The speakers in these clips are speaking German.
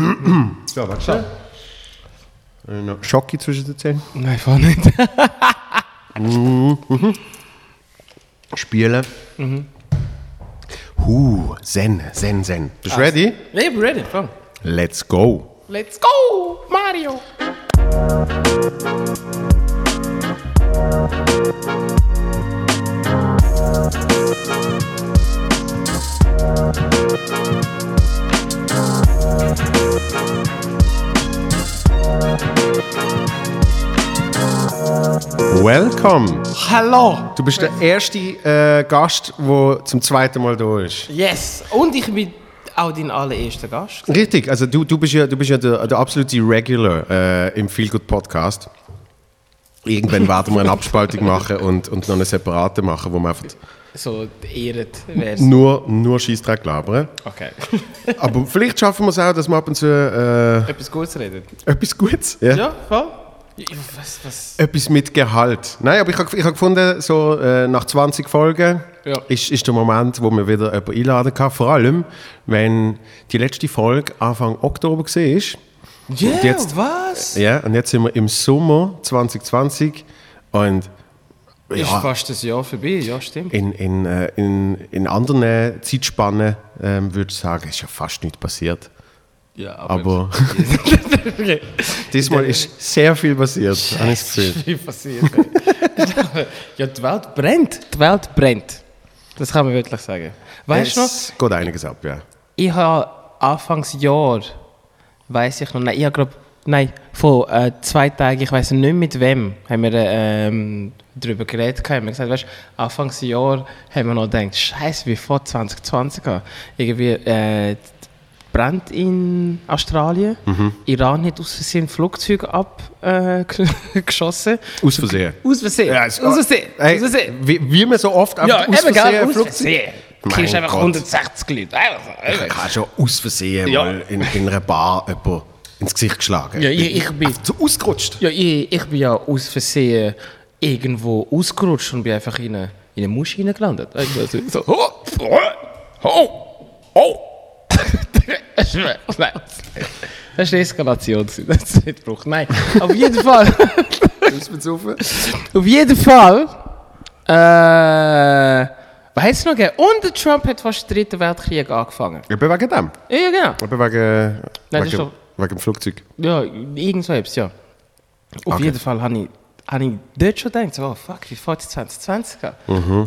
So, warte schon. Äh, noch Schocki zwischen den Zähnen. Nein, fahr nicht. Spielen. Huh, Zen, Zen, Zen. Bist du ready? Ich bin ready, fang. Let's go. Let's go, Mario! Welcome. Hallo! Du bist der erste äh, Gast, der zum zweiten Mal da ist. Yes! Und ich bin auch dein allererster Gast. Richtig, also du, du bist ja, du bist ja der, der absolute Regular äh, im Feel Good Podcast. Irgendwann werden wir eine Abspaltung machen und, und noch eine separate machen, wo wir einfach So ehret wär's. nur, nur Scheissdreck labern. Okay. Aber vielleicht schaffen wir es auch, dass wir ab und zu äh, Etwas Gutes reden. etwas Gutes, ja. Ja, voll. Was, was? etwas mit Gehalt. Nein, aber ich habe ich hab gefunden, so äh, nach 20 Folgen Ja. ist, ist der Moment, wo wir wieder jemanden einladen kann. Vor allem, wenn die letzte Folge Anfang Oktober war. Ja, jetzt- was? Ja, und jetzt sind wir im Sommer 2020 und Ist ja, fast ein Jahr vorbei, ja, stimmt. in, in, äh, in, in anderen Zeitspannen ähm, würde ich sagen, ist ja fast nichts passiert. Ja, Aber diesmal ist sehr viel passiert, habe ich viel passiert. ja, die Welt brennt. Die Welt brennt. Das kann man wirklich sagen. Weißt du noch, Es geht einiges ab, ja. ich habe Anfangsjahr, weiß ich noch, nein, ich habe glaube, nein, vor äh, zwei Tagen, ich weiß nicht mit wem, haben wir ähm, darüber geredet, haben wir gesagt, weißt Anfangsjahr haben wir noch gedacht, scheiße, wie vor 2020 an. irgendwie äh, brennt in Australien, Iran hat aus Versehen Flugzeuge abgeschossen. Aus Versehen. Aus Versehen, Ja, aus Versehen, Hey, aus Versehen. Wie, wie man so oft Ja, aus Versehen gell, aus Flugzeug- Versehen. Du kriegst einfach Gott. 160 Leute. Einfach, Ich habe schon aus Versehen Ja. mal in, in einer Bar jemanden ins Gesicht geschlagen. Ja, ich, ich bin... So ausgerutscht. Ja, ich, ich bin ja aus Versehen irgendwo ausgerutscht und bin einfach in eine, in eine Muschel reingelandet. Also, so, oh, oh, oh, oh. das ist nein, eine Eskalation. Das ist nicht Bruch. Nein, auf jeden Fall. auf jeden Fall. Äh, weißt du noch, gell? und Trump hat fast den dritten Weltkrieg angefangen. Eben wegen dem. Ja, ja, genau. Eben wegen, das ist wegen, doch- wegen dem Flugzeug. Ja, irgend so etwas, ja. Auf Okay. jeden Fall habe ich, hab ich dort schon gedacht, oh fuck, wie fährt es 2020 an?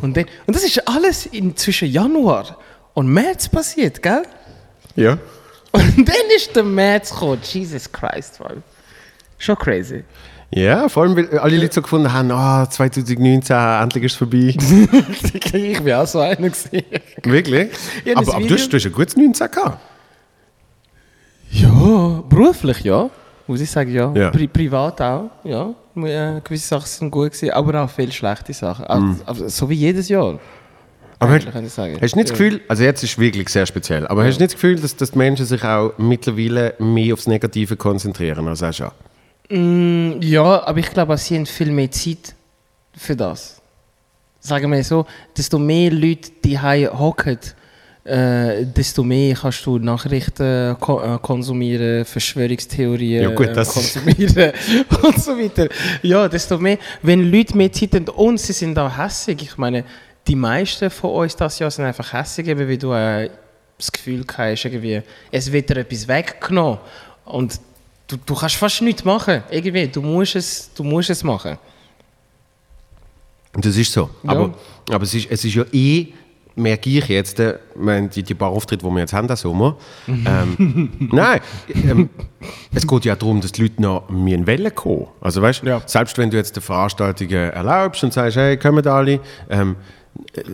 Und, dann, und das ist alles in, zwischen Januar und März passiert, gell? Ja. Und dann ist der März gekommen, Jesus Christ, Mann. Schon crazy. Ja, vor allem, weil alle Leute so gefunden haben, ah, 2019, endlich ist es vorbei. ich bin auch so einer gesehen. Wirklich? Ja, aber, aber du, hast, du hast ein gutes 19 gehabt. Ja, beruflich ja. Muss ich sagen, ja. Ja. Pri privat auch, ja. Äh, gewisse Sachen sind gut gewesen, aber auch viele schlechte Sachen. Also, also, so wie jedes Jahr. Aber hast, kann ich sagen. hast du nicht das Gefühl, also jetzt ist es wirklich sehr speziell, aber hast du nicht das Gefühl, dass, dass die Menschen sich auch mittlerweile mehr aufs Negative konzentrieren als auch schon? Ja, aber ich glaube, sie haben viel mehr Zeit für das. Sagen wir so, desto mehr Leute die hocken, äh, desto mehr kannst du Nachrichten ko äh, konsumieren, Verschwörungstheorien Ja, gut, das- konsumieren und so weiter. Ja, desto mehr, wenn Leute mehr Zeit haben und sie sind auch hässig. Ich meine, die meisten von uns das Jahr sind einfach hässig, eben weil du äh, das Gefühl hast, irgendwie, es wird dir etwas weggenommen und du, du kannst fast nichts machen. Irgendwie, du musst es, du musst es machen. Das ist so. Ja. Aber, aber es, ist, es ist ja eh, merke ich jetzt, äh, die, die paar Auftritte, die wir jetzt haben, diesen Sommer. ähm, nein, ähm, es geht ja darum, dass die Leute noch müssen Wellen kommen. Also weißt, Ja. selbst wenn du jetzt die Veranstaltungen erlaubst und sagst, hey, kommen alle, ähm,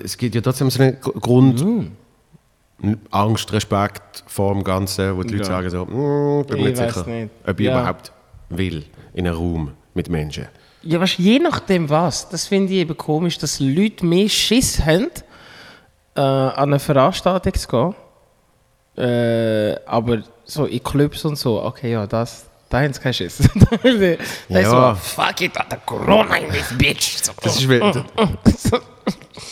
es gibt ja trotzdem so einen Gr- Grund, Angst, Respekt vor dem Ganzen, wo die Leute Ja. sagen so, «Mm, bin mir Ich nicht sicher, nicht. ob ich Ja. überhaupt will in einem Raum mit Menschen. Ja, weißt, je nachdem was. Das finde ich eben komisch, dass Leute mehr Schiss haben, äh, an eine Veranstaltung zu gehen. Äh, aber so in Clubs und so, okay, ja, das, da haben sie keinen Schiss. da ist Ja. so, fuck it, the Corona in this bitch. So, Das ist, weil, der,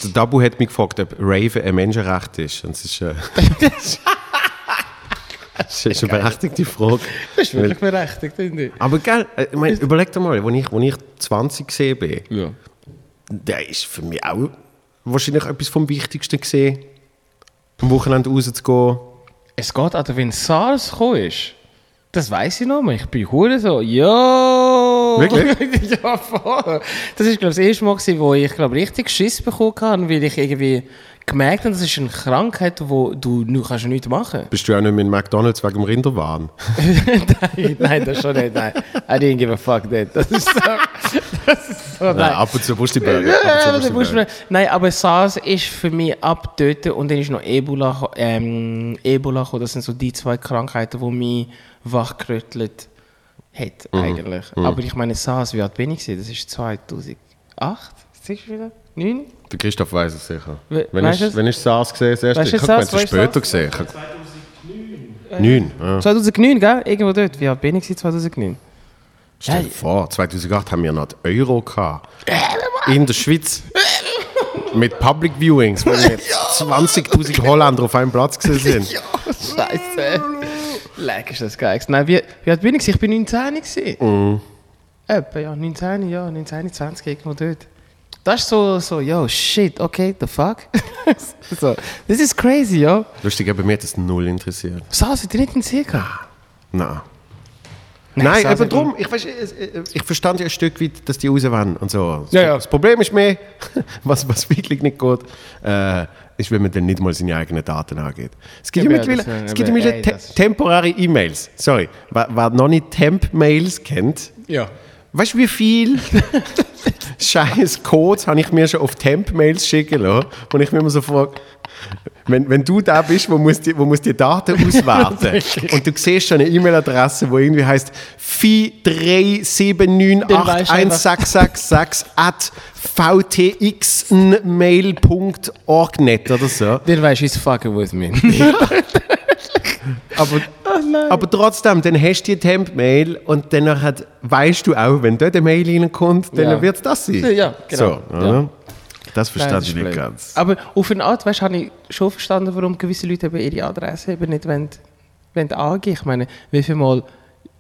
der Dabu hat mich gefragt, ob Raven ein Menschenrecht ist. Und es ist, äh, Das ist eine berechtigte Frage. Das ist wirklich berechtigt, finde ich. Aber gell, äh, ich mein, überleg dir mal, als ich, als ich 20 gesehen bin, Ja. der ist für mich auch wahrscheinlich etwas vom Wichtigsten gesehen, am Wochenende rauszugehen. Es geht also, wenn SARS gekommen ist. Das weiß ich noch mal. Ich bin hure so, yo! Wirklich? ja, voll. Das ist, glaube ich, das erste Mal, gewesen, wo ich, glaube richtig Schiss bekommen habe, weil ich irgendwie gemerkt habe, das ist eine Krankheit, wo du kannst du nichts machen Bist du auch nicht mehr in McDonalds wegen dem Rinderwahn? nein, nein, das schon nicht, nein. I didn't give a fuck that. Das ist so, das ist so, Nein, nein. ab und zu musst du Burger. Ja, musst du Nein, aber SARS ist für mich ab dort und dann ist noch Ebola, ähm, Ebola gekommen. Das sind so die zwei Krankheiten, die mich wachgerüttelt hat, Mhm. eigentlich. Aber ich meine, SARS, wie alt bin ich? Das ist 2008? Siehst du wieder? 9? Der Christoph weiß es sicher. We- Wenn ich, du's? wenn ich SARS gesehen das erste Weißt ich habe es später gesehen. Ich hab- Neun. Ja. 2009, gell? Irgendwo dort. Wie alt bin ich gewesen, 2009? Stell dir vor, 2008 haben wir noch die Euro gehabt. In der Schweiz. Mit Public Viewings, wo wir 20.000 Holländer auf einem Platz gesehen sind. Scheiße. Leck, ist das geil. Nein, wie, wie alt bin ich? Ich bin 19 gewesen. Mhm. Etwa, ja, 19, ja, 19, 20, irgendwo dort. Das ist so, so, yo, shit, okay, the fuck? so, this is crazy, yo. Lustig, aber mir hat das null interessiert. SARS hat dich nicht interessiert? Nein. Nein, Nein, eben drum. Ich, weißt, ich, ich verstand ja ein Stück weit, dass die raus wollen und so. Das, Ja, ja. das Problem ist mehr, was, was wirklich nicht geht, äh, ist, wenn man dann nicht mal seine eigenen Daten angeht. Es gibt ja, Ja, mittlerweile, äh, es gibt ja aber, mittlerweile ey, te temporäre E-Mails. Sorry, wer, wer noch nicht Temp-Mails kennt, Ja. Weißt du, wie viel scheiß Codes habe ich mir schon auf Temp-Mails schicken lassen, wo ich mir immer so frage, wenn, wenn du da bist, wo muss die, wo muss die Daten auswerten und du siehst schon eine E-Mail-Adresse, die irgendwie heißt 437981666 at vtxmail.org.net oder so. Dann weißt du, he's fucking with me. Aber, aber trotzdem, dann hast du die Temp-Mail und dann hat, weißt du auch, wenn dort eine Mail reinkommt, dann Ja. wird es das sein. Ja, genau. So, oder? Das Nein, verstehe das ich nicht blöd. ganz. Aber auf eine Art, weißt, habe ich schon verstanden, warum gewisse Leute eben ihre Adresse eben nicht wollen, wollen angeben. Ich meine, wie viel Mal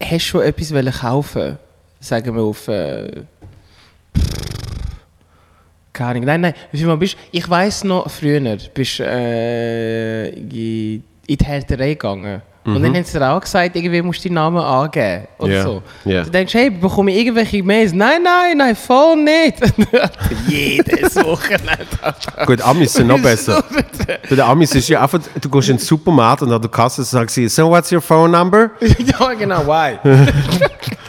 hast du schon etwas wollen kaufen? Sagen wir auf. Äh, keine Ahnung. Nein, nein. Wie viel Mal bist Ich weiß noch, früher bist äh, in in die Härterei gegangen. Und dann haben sie dir auch gesagt, irgendwie musst du deinen Namen angeben. Oder Ja, so. ja. Du denkst, hey, bekomme ich irgendwelche Mails? Nein, nein, nein, voll nicht. Jedes Wochenende. Gut, Amis sind noch besser. Bei den Amis ist ja einfach, du gehst in den Supermarkt und an der Kasse sagst sie, so what's your phone number? ja, genau, why?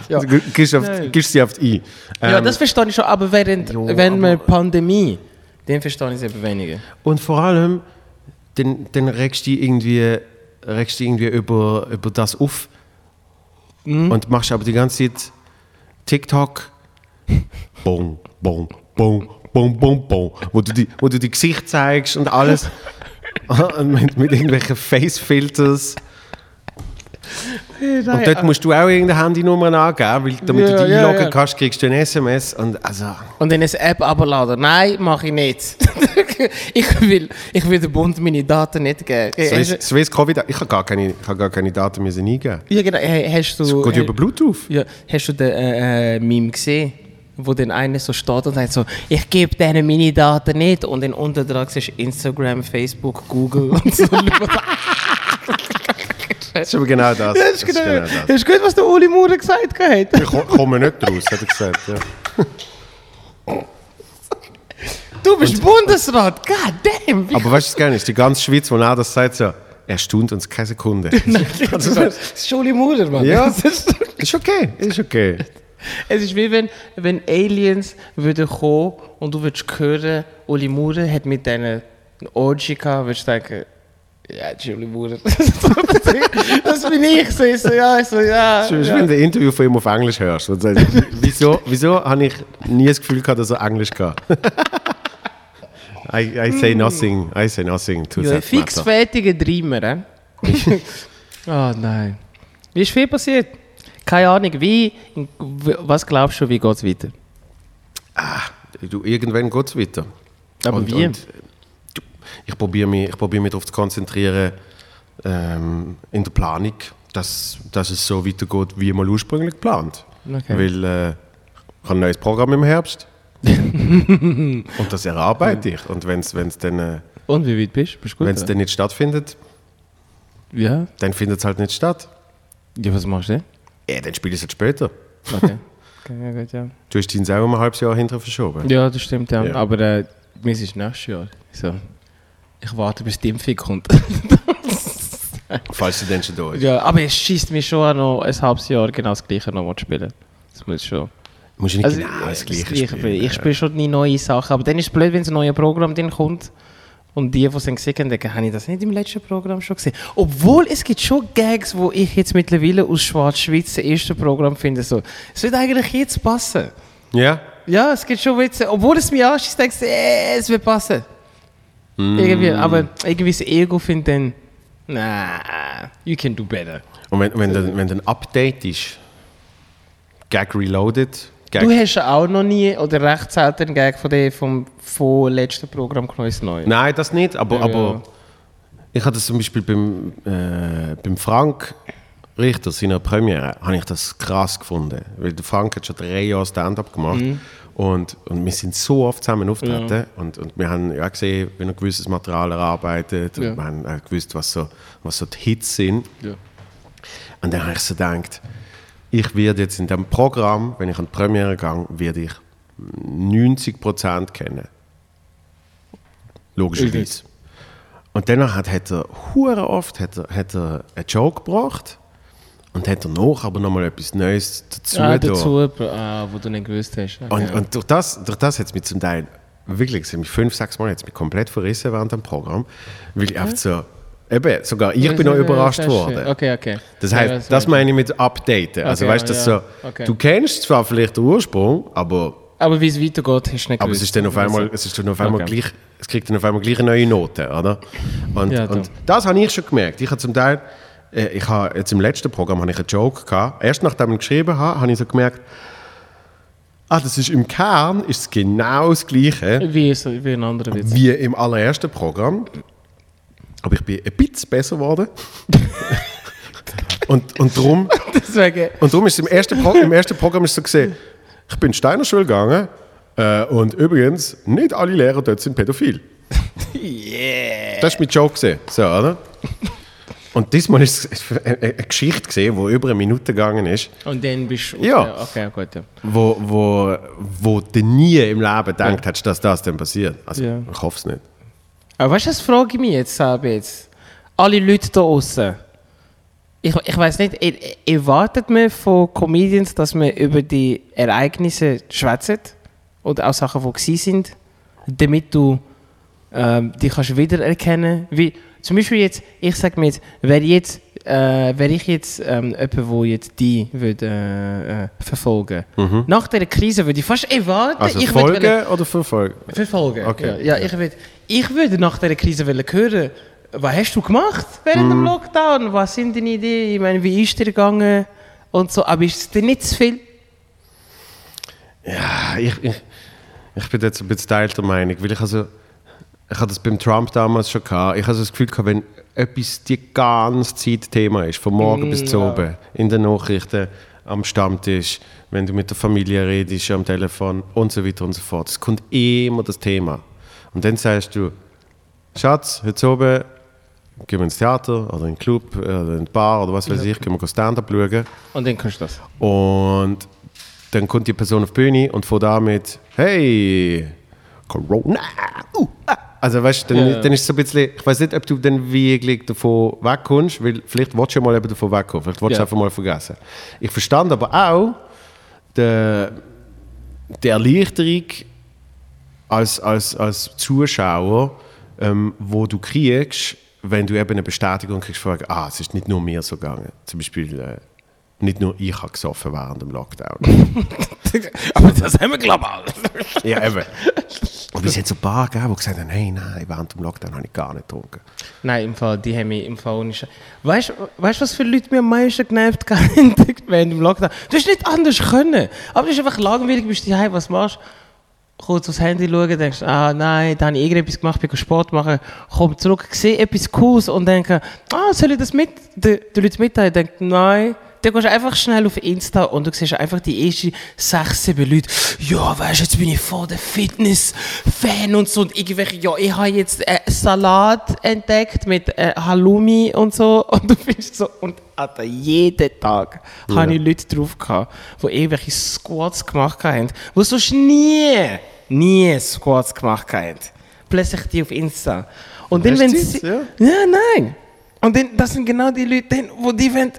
Ja. Du gehst, auf, gehst sie auf die I. ja, Ähm, das verstehe ich schon, aber während Jo, wenn wir aber- Pandemie, den verstehe ich es eben weniger. Und vor allem, dann, dann regst du dich irgendwie, regst dich irgendwie über, über das auf Mhm. und machst aber die ganze Zeit TikTok. Bong, bong, bong, bong, bong, bong. Wo du, die, wo du die Gesicht zeigst und alles. und mit, mit irgendwelchen Face-Filters. Und dort musst du auch irgendeine Handynummer angeben, weil damit Ja, du dich ja, einloggen ja. kannst, kriegst du ein SMS. Und also, Und dann eine App abladen. Nein, mache ich nicht. ich, will, ich will dem Bund meine Daten nicht geben. Swiss, Hast, Swiss Covid, ich habe gar keine, ich habe gar keine Daten müssen eingeben. ja, genau, hey, hast Das du, geht ja über Bluetooth. ja, hast du den äh, äh, Meme gesehen? Wo dann einer so steht und sagt so, ich gebe denen meine Daten nicht. Und dann unten dran siehst du Instagram, Facebook, Google und so. Das ist aber genau das. Das ist genau, das. das ist gut, was der Uli Maurer gesagt hat. Ich ko- komme nicht raus, hat er gesagt. Ja. Du bist Bundesrat, god damn. Aber weißt du, das Geile ist, die ganze Schweiz, wo er das sagt, so, er stund uns keine Sekunde. das ist Uli Maurer, Mann. Ja. Das ist, ist okay, ist okay. es ist wie wenn, wenn Aliens würden kommen und du würdest hören, Uli Maurer hat mit eine Orgy gehabt, würdest du denken, ja, Uli Maurer. das bin ich. So, ich so, ja, ich so, ja. Ist, ja. wenn du ein Interview von ihm auf Englisch hörst. Sagst, wieso, wieso habe ich nie das Gefühl gehabt, dass er Englisch kann? I, I say nothing, I say nothing to Ja, that fix fertige Dreamer, eh? oh nein. Wie ist viel passiert? Keine Ahnung, wie, was glaubst du, wie geht es weiter? Du, irgendwann geht es weiter. Aber Und- wie? und, ich probiere mich, ich probier mich darauf zu konzentrieren, ähm, in der Planung, dass, dass es so weitergeht, wie mal ursprünglich geplant. Okay. Weil äh, ich habe ein neues Programm im Herbst. und das erarbeite ich. Und wenn es dann, äh, Und wie weit bist du? Bist du wenn's oder? dann nicht stattfindet, ja. dann findet es halt nicht statt. Ja, was machst du Ja, dann spiele ich es halt später. denn? Okay. okay ja, gut, ja. Du hast deinen auch um ein halbes Jahr hinterher verschoben. ja, das stimmt, ja. Ja. Aber äh, mir ist nächstes Jahr. So. Ich warte, bis die Impfung kommt. Falls sie dann schon da ist. ja, aber es schießt mich schon an, noch ein halbes Jahr genau das gleiche noch mal zu spielen. Das muss schon. Musst du nicht Also, genau das Gleiche Gleiche spielen. Ich spiele schon nie neue Sachen, aber dann ist es blöd, wenn ein neues Programm drin kommt. Und die, die es dann gesehen haben, denken, habe ich das nicht im letzten Programm schon gesehen? Obwohl, es gibt schon Gags, wo ich jetzt mittlerweile aus Schwarz-Schweiz das erste Programm finde. So, es wird eigentlich jetzt passen. Ja? Ja, es gibt schon Witze. Obwohl es mich anschießt, denkst du, äh, es wird passen. Irgendwie, aber irgendwie das Ego findet dann, nah, you can do better. Und wenn, wenn, dann, wenn dann ein Update ist, Gag Reloaded, Gag Du hast ja auch noch nie oder recht selten einen Gag von dem vom, vom letzten Programm genommen, ins Neue. Nein, das nicht, aber, Ja, aber ich hatte das zum Beispiel beim, äh, beim Frank Richter, seiner Premiere, habe ich das krass gefunden. Weil der Frank hat schon drei Jahre Stand-up gemacht Mhm. Und, und wir sind so oft zusammen auftreten und, und wir haben ja gesehen, wie er gewisses Material erarbeitet Ja. und wir haben auch gewusst, was so, was so die Hits sind. Ja. Und dann habe ich so gedacht, ich werde jetzt in diesem Programm, wenn ich an die Premiere gehe, werde ich 90% kennen. Logischerweise. Und danach hat, hat er oft hat er, hat er einen Joke gebracht und hat er noch aber nochmal etwas Neues dazu ah, da. dazu, ah, wo du nicht gewusst hast. Okay. Und, und durch das, durch das hat es mich zum Teil wirklich, es mich fünf, sechs Mal hat's mich komplett verrissen während dem Programm, weil ich einfach so, eben, sogar ich bin noch überrascht worden. Okay, okay. Das heißt, das meine ich mit Updaten. Also Okay, weißt du, ja, so, okay. du kennst zwar vielleicht den Ursprung, aber, Aber wie es weitergeht, hast du nicht aber es gewusst. ist dann auf einmal, es ist dann auf einmal Okay. gleich, es kriegt dann auf einmal gleich eine neue Note, oder? Und, Ja, da. und das habe ich schon gemerkt. Ich habe zum Teil, ich habe jetzt im letzten Programm habe ich einen Joke gehabt. Erst nachdem ich geschrieben habe, habe ich so gemerkt, ah, das ist im Kern ist es genau das Gleiche Wie, ist, wie ein anderer Witz. wie im allerersten Programm. Aber ich bin ein bisschen besser geworden. und, und darum Deswegen, Und darum ist es im ersten, Pro im ersten Programm ist so gesehen, ich bin in die Steiner Schule gegangen äh, und übrigens, nicht alle Lehrer dort sind pädophil. yeah. Das war mein Joke. So, oder? Und diesmal ist es eine, Geschichte, gewesen, die über eine Minute gegangen ist, Und dann bist du... Ja. Okay, gut. Ja. wo, wo, wo du nie im Leben gedacht hättest, dass das dann passiert. Also, Ja. ich hoffe es nicht. Aber weißt du, das frage ich mich jetzt jetzt. Alle Leute da außen. Ich, ich weiß nicht, er- erwartet man von Comedians, dass man über die Ereignisse schwätzt? Oder auch Sachen, die gewesen sind? Damit du ähm, die kannst wiedererkennen Wie, zum Beispiel jetzt, ich sage mir jetzt, wäre jetzt, äh, wäre ich jetzt ähm, jemand, der jetzt die würde, äh, äh, verfolgen Nach dieser Krise würde ich fast erwarten, Also ich würde Folgen oder Verfolgen? Verfolgen. Okay. Ja, ja, ich, würd, ich würde nach dieser Krise wollen hören, was hast du gemacht während dem Lockdown? Was sind deine Ideen? Ich meine, wie ist dir gegangen? Und so, aber ist es dir nicht zu viel? Ja, ich, ich, ich bin jetzt ein bisschen teilter Meinung, weil ich also, ich hatte das beim Trump damals schon gehabt. Ich hatte das Gefühl gehabt, wenn etwas die ganze Zeit Thema ist, von morgen bis zu oben, in den Nachrichten, am Stammtisch, wenn du mit der Familie redest, am Telefon und so weiter und so fort. Es kommt immer das Thema. Und dann sagst du, Schatz, heute oben gehen wir ins Theater oder in den Club oder in die Bar oder was weiß ich, gehen wir Stand-up schauen. Und dann kannst du das. Und dann kommt die Person auf die Bühne und von damit, hey, Corona. Uh, ah. Also weißt du, dann, ja. dann ist es so ein bisschen, ich weiß nicht, ob du dann wirklich davon wegkommst, weil vielleicht willst du ja mal eben davon wegkommen, vielleicht willst du Ja. einfach mal vergessen. Ich verstand aber auch die, die Erleichterung als, als, als Zuschauer, ähm, wo du kriegst, wenn du eben eine Bestätigung kriegst, von, ah, es ist nicht nur mir so gegangen. Zum Beispiel, äh, nicht nur ich habe gesoffen während dem Lockdown. aber das haben wir, ich, ja, eben. Aber es hat so ein paar gegeben, die gesagt haben, hey, nein, während dem Lockdown habe ich gar nicht getrunken. Nein, im Fall, die haben mich im Fall nicht. Weißt du, was für Leute mir am meisten genervt haben während dem Lockdown? Du hast nicht anders können. Aber du bist einfach langweilig, bist daheim, was machst kurz aufs Handy schauen, denkst, ah nein, da habe ich irgendetwas gemacht, bin Sport machen, komm zurück, sehe etwas Cooles und denke, ah, soll ich das mit, den, Leuten mitteilen? Denke, nein. Dann gehst du einfach schnell auf Insta und du siehst einfach die ersten sechs, sieben Leute, ja, weißt du, jetzt bin ich voll der Fitness-Fan und so. Und irgendwelche, ja, ich habe jetzt äh, Salat entdeckt mit äh, Halloumi und so. Und du bist so, und Alter, jeden Tag Ja. habe ich Leute drauf gehabt, die irgendwelche Squats gemacht haben, die sonst nie, nie Squats gemacht haben. Plötzlich die auf Insta. Und dann, wenn sie... ja? Ja, nein. Und dann, das sind genau die Leute, wo die wollen,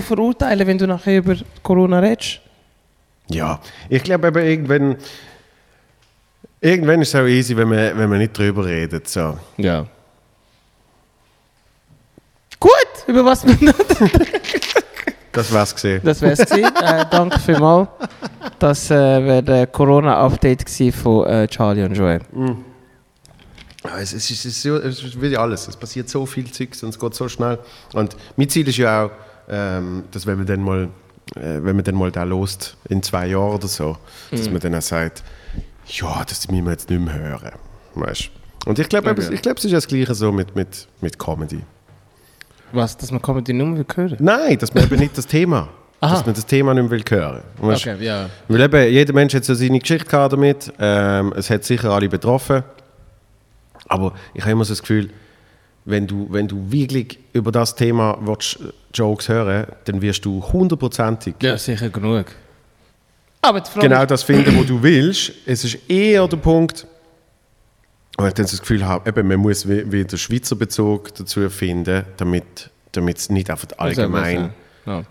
verurteilen, wenn du nachher über Corona redest. Ja, ich glaube aber irgendwann, irgendwann ist es auch easy, wenn man, wenn man nicht drüber redet. So. Ja. Gut, über was wir noch... Das war's gesehen. Das wär's gewesen. äh, danke vielmals. Das äh, wäre der Corona-Update gewesen von äh, Charlie und Joel. Ja, es, es, ist, es, ist es ist wie alles. Es passiert so viel Zeugs und es geht so schnell. Und mein Ziel ist ja auch, ähm, dass wenn man dann mal, äh, wenn man dann mal da lost in zwei Jahren oder so, dass man dann auch sagt, ja, das müssen wir jetzt nicht mehr hören. Weißt? Und ich glaube, Okay. ich glaube, es ist ja das Gleiche so mit, mit, mit Comedy. Was, dass man Comedy nur will hören? Nein, dass man eben nicht das Thema, Aha. dass man das Thema nicht mehr will hören. Weißt? ja. Weil eben, jeder Mensch hat so seine Geschichte damit. Ähm, es hat sicher alle betroffen. Aber ich habe immer so das Gefühl, wenn du, wenn du wirklich über das Thema willst, äh, Jokes hören dann wirst du hundertprozentig Ja, sicher genug. Aber genau das finden, was du willst. Es ist eher der Punkt, wo ich dann das Gefühl habe, eben, man muss wie- wieder Schweizer Bezug dazu finden, damit damit es nicht einfach allgemein Ja.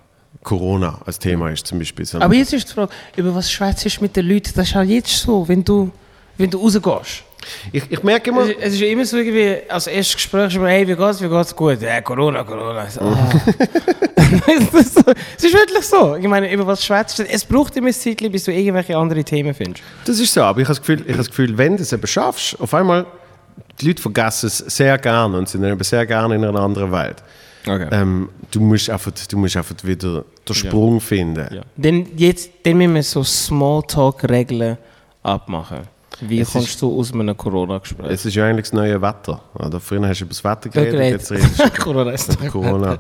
Corona als Thema ist zum Beispiel. sondern- Aber jetzt ist die Frage, über was schwätzt du mit den Leuten? Das ist auch jetzt so, wenn du, wenn du rausgehst. Ich, ich merke immer, Es, es ist ja immer so irgendwie, als erstes Gespräch ist immer, hey, wie geht's, wie geht's? Gut, ja, Corona, Corona. So, ah. es, ist so, es ist wirklich so. Ich meine, über was schwätzt du? Es braucht immer ein Zeitchen, bis du irgendwelche andere Themen findest. Das ist so, aber ich habe das Gefühl, ich habe das Gefühl wenn du es eben schaffst, auf einmal, die Leute vergessen es sehr gerne und sind dann eben sehr gerne in einer anderen Welt. Okay. Ähm, du, musst einfach, du musst einfach wieder den Sprung finden. Ja. Dann, jetzt, dann müssen wir so Smalltalk-Regeln abmachen. Wie Es kommst du aus einem Corona-Gespräch? Es ist ja eigentlich das neue Wetter. Oder? Früher hast du über das Wetter geredet, geredet. jetzt redest du Corona ist Corona.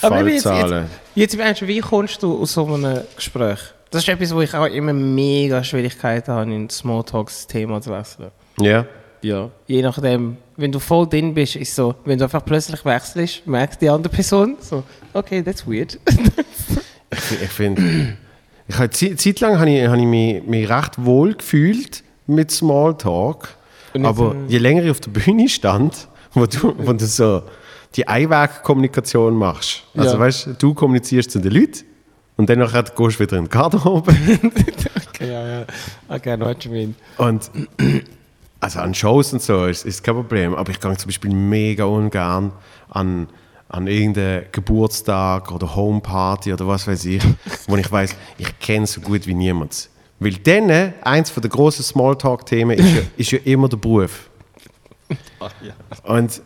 Aber jetzt, jetzt, jetzt meinst du, wie kommst du aus so einem Gespräch? Das ist etwas, wo ich auch immer mega Schwierigkeiten habe, in Smalltalks Thema zu wechseln. Ja. Ja. Je nachdem, wenn du voll drin bist, ist so, wenn du einfach plötzlich wechselst, merkt die andere Person so, okay, that's weird. Ich, ich finde, ich habe Zeit, Zeit lang habe ich, habe ich mich, mich recht wohl gefühlt mit Smalltalk. Aber je länger ich auf der Bühne stand, wo du, wo du so die Einwegkommunikation machst. Also Ja. weißt du, kommunizierst zu den Leuten und dann gehst du wieder in die Garderobe. okay, ja, ja. Okay, know what you mean. und also an Shows und so ist, ist kein Problem. Aber ich gehe zum Beispiel mega ungern an, an irgendeinen Geburtstag oder Homeparty oder was weiß ich, wo ich weiß, ich kenne so gut wie niemand. Weil dann, eins von der grossen Smalltalk-Themen ist ja, ist ja immer der Beruf. Und,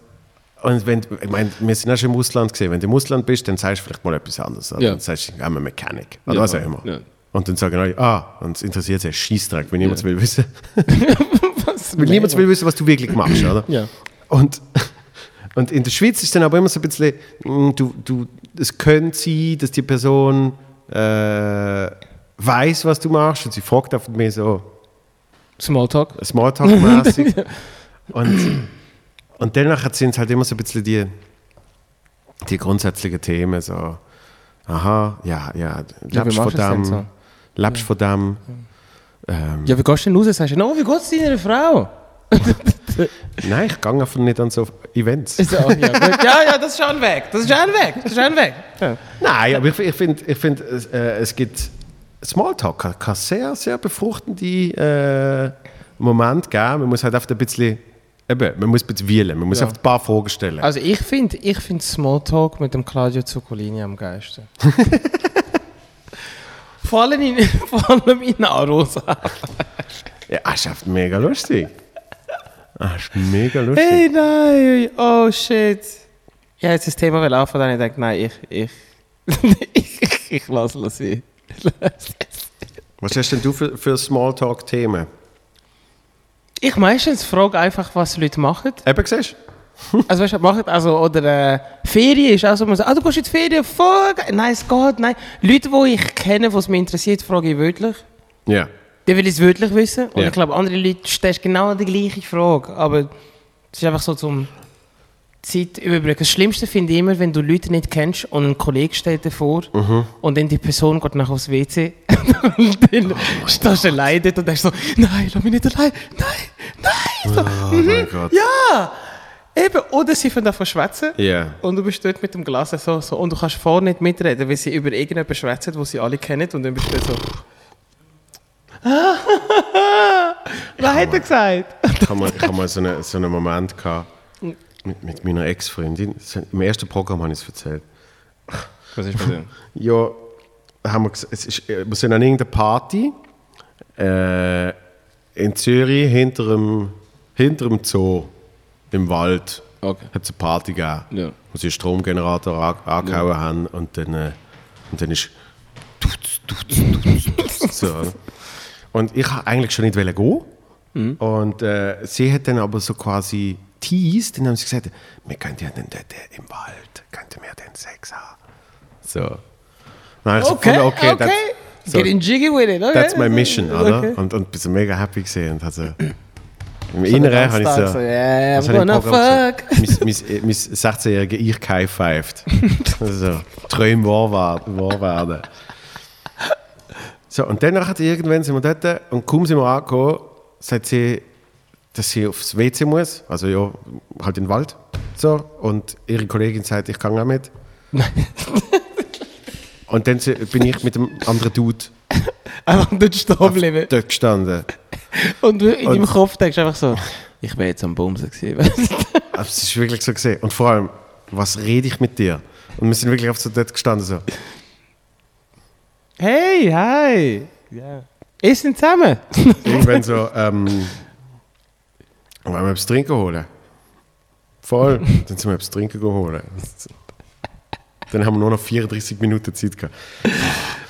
und wenn, ich meine, wir sind auch schon im Ausland gesehen. Wenn du im Ausland bist, dann sagst du vielleicht mal etwas anderes. Ja. Dann sagst du, I'm a mechanic. Oder Ja, was auch immer. ja. Und dann sagen alle, ah, und es interessiert sich Scheißdreck, wenn niemand will wissen. Was? Weil niemand will wissen, was du wirklich machst, oder? Ja. Und, und in der Schweiz ist dann aber immer so ein bisschen, mm, du, du, es könnte sein, dass die Person äh, weiß, was du machst und sie fragt einfach mehr so Smalltalk? Smalltalk-mäßig. und, und danach sind es halt immer so ein bisschen die, die grundsätzlichen Themen, so, aha, ja, ja, Ja, wie lebst von das denn dem, so? lebst von dem. Ähm, Ja, wie gehst du denn raus? Sagst du, no, wie geht's deiner Frau? Nein, ich gehe einfach nicht an so Events. Ist ja, ja, ja, ja, das ist schon Weg. Das ist schon Weg. Das ist schon Weg. Ja. Nein, aber ich, ich finde, ich find, es, äh, es gibt Smalltalk kann, kann sehr, sehr befruchtende äh, Momente geben. Man muss halt einfach ein bisschen, eben, man muss ein wählen, man muss Ja. einfach ein paar Fragen stellen. Also ich finde ich find Smalltalk mit dem Claudio Zuccolini am geilsten. vor, allem in, vor allem in Arosa. ja, das ist einfach mega lustig. Das ist mega lustig. Hey, nein! Oh shit! Ja, jetzt das Thema will anfangen, dann ich denke, nein, ich, ich, ich, ich, ich lasse es sein. Was hast denn du für, für Smalltalk-Themen? Ich meistens frage einfach, was Leute machen. Eben, siehst Also weißt du, machen, also, oder äh, Ferien ist auch so, man sagt, ah, du gehst in die Ferien, geil. Nein, es geht, nein. Leute, die ich kenne, die es mich interessiert, frage ich wirklich. du? Ja. Die will es wirklich wissen. Und Ja. ich glaube, andere Leute stellen genau die gleiche Frage. Aber es ist einfach so zum Zeit überbrücken. Das Schlimmste finde ich immer, wenn du Leute nicht kennst und ein Kollege steht davor Mhm. und dann die Person geht nachher aufs WC und dann stehst du allein dort und denkst so, nein, lass mich nicht allein, nein, nein. So, Oh mein Gott. ja, eben. Oder sie fangen davon schwätzen. Ja. Und du bist dort mit dem Glas so, so und du kannst vorne nicht mitreden, weil sie über irgendjemanden schwätzen, wo sie alle kennen und dann bist du so... Was hat er gesagt? Ich habe mal, ich hab mal so, eine, so einen Moment gehabt mit, mit meiner Ex-Freundin. Im ersten Programm habe ich es erzählt. Was ist dem? Ja, haben wir, es ist, äh, wir sind an irgendeiner Party äh, in Zürich hinter dem, hinter dem Zoo im Wald. Okay. Hat es eine Party gegeben, Ja. wo sie einen Stromgenerator an, angehauen haben und dann, äh, und dann ist tutz, tutz, tutz, tutz, so. Und ich wollte eigentlich schon nicht gehen. Und äh, sie hat dann aber so quasi teased, dann haben sie gesagt, wir könnten ja dort äh, im Wald, könnten wir dann Sex haben. So. Dann habe ich so Okay, gefunden, okay. that's, so, Get in jiggy with it, okay? that's my mission, oder? Okay. Und, und bin so mega happy gesehen. Und also, Im Inneren habe ich so... so, yeah, was I'm gonna fuck. gesagt? Mein, mein, mein 16-jährige Ich gehighfived. also, Träume wahr werden. So, und dann nachher irgendwann sind wir dort und kaum sind wir angekommen, sagt sie, dass sie aufs WC muss, also ja, halt in den Wald. So, und ihre Kollegin sagt, ich kann auch mit. und dann bin ich mit dem anderen Dude Einfach dort stehen bleiben. dort gestanden. Und du in deinem Kopf denkst du einfach so, ich wäre jetzt am Bumsen gewesen. Aber es ist wirklich so gesehen. Und vor allem, was rede ich mit dir? Und wir sind wirklich auf so dort gestanden so. hey, hi. Ja. Essen zusammen. Irgendwann so, ähm, wollen wir etwas trinken holen? Voll. Dann sind wir etwas trinken holen. Dann haben wir nur noch 34 Minuten Zeit gehabt.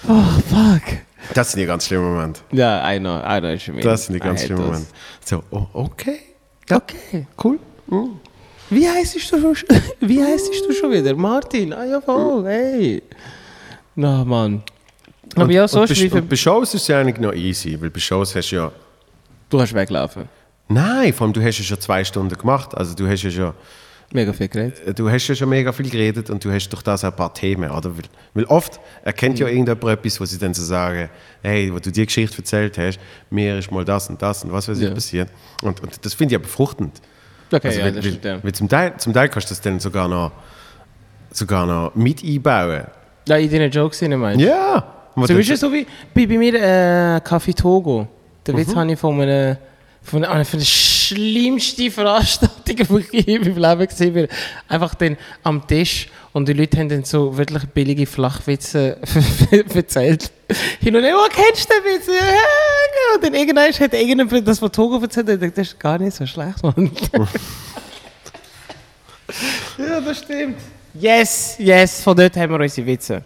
Oh, fuck. Das sind die ganz schlimmen Momente. Ja, I know, I know you mean. Das sind die ganz schlimmen. Momente. So, oh, okay. Okay, cool. Wie heißt du schon, wie heißt du schon wieder? Martin, ah ja voll, hey. Na Mann. Aber ja, so und für, und bei Shows ist es ja eigentlich noch easy, weil bei Shows hast du ja... Du hast weglaufen. Nein, vor allem du hast ja schon zwei Stunden gemacht. Also du hast ja schon... Mega viel geredet. Du hast ja schon mega viel geredet und du hast durch das auch ein paar Themen, oder? Weil, weil oft erkennt ja irgendjemand etwas, wo sie dann so sagen, hey, wo du die Geschichte erzählt hast, mir ist mal das und das und was weiß ich Ja. passiert. Und, und das finde ich ja befruchtend. Okay, Also, ja, weil, das stimmt. Ja. weil zum, Teil, zum Teil kannst du das dann sogar noch, sogar noch mit einbauen. ja, in deinen Jokes hinein meinst du? Ja! Zum Beispiel so wie bei, bei mir äh, Café Togo. Den Mhm. Witz habe ich von einer, von einer von der schlimmsten Veranstaltungen, die ich in meinem Leben gesehen habe. Einfach dann am Tisch und die Leute haben dann so wirklich billige Flachwitze erzählt. Hin und her, oh, kennst du den Witz? Genau. Und dann irgendwann hat irgendjemand das von Togo erzählt dachte, das ist gar nicht so schlecht, Mann. ja, das stimmt. Yes, yes, von dort haben wir unsere Witze.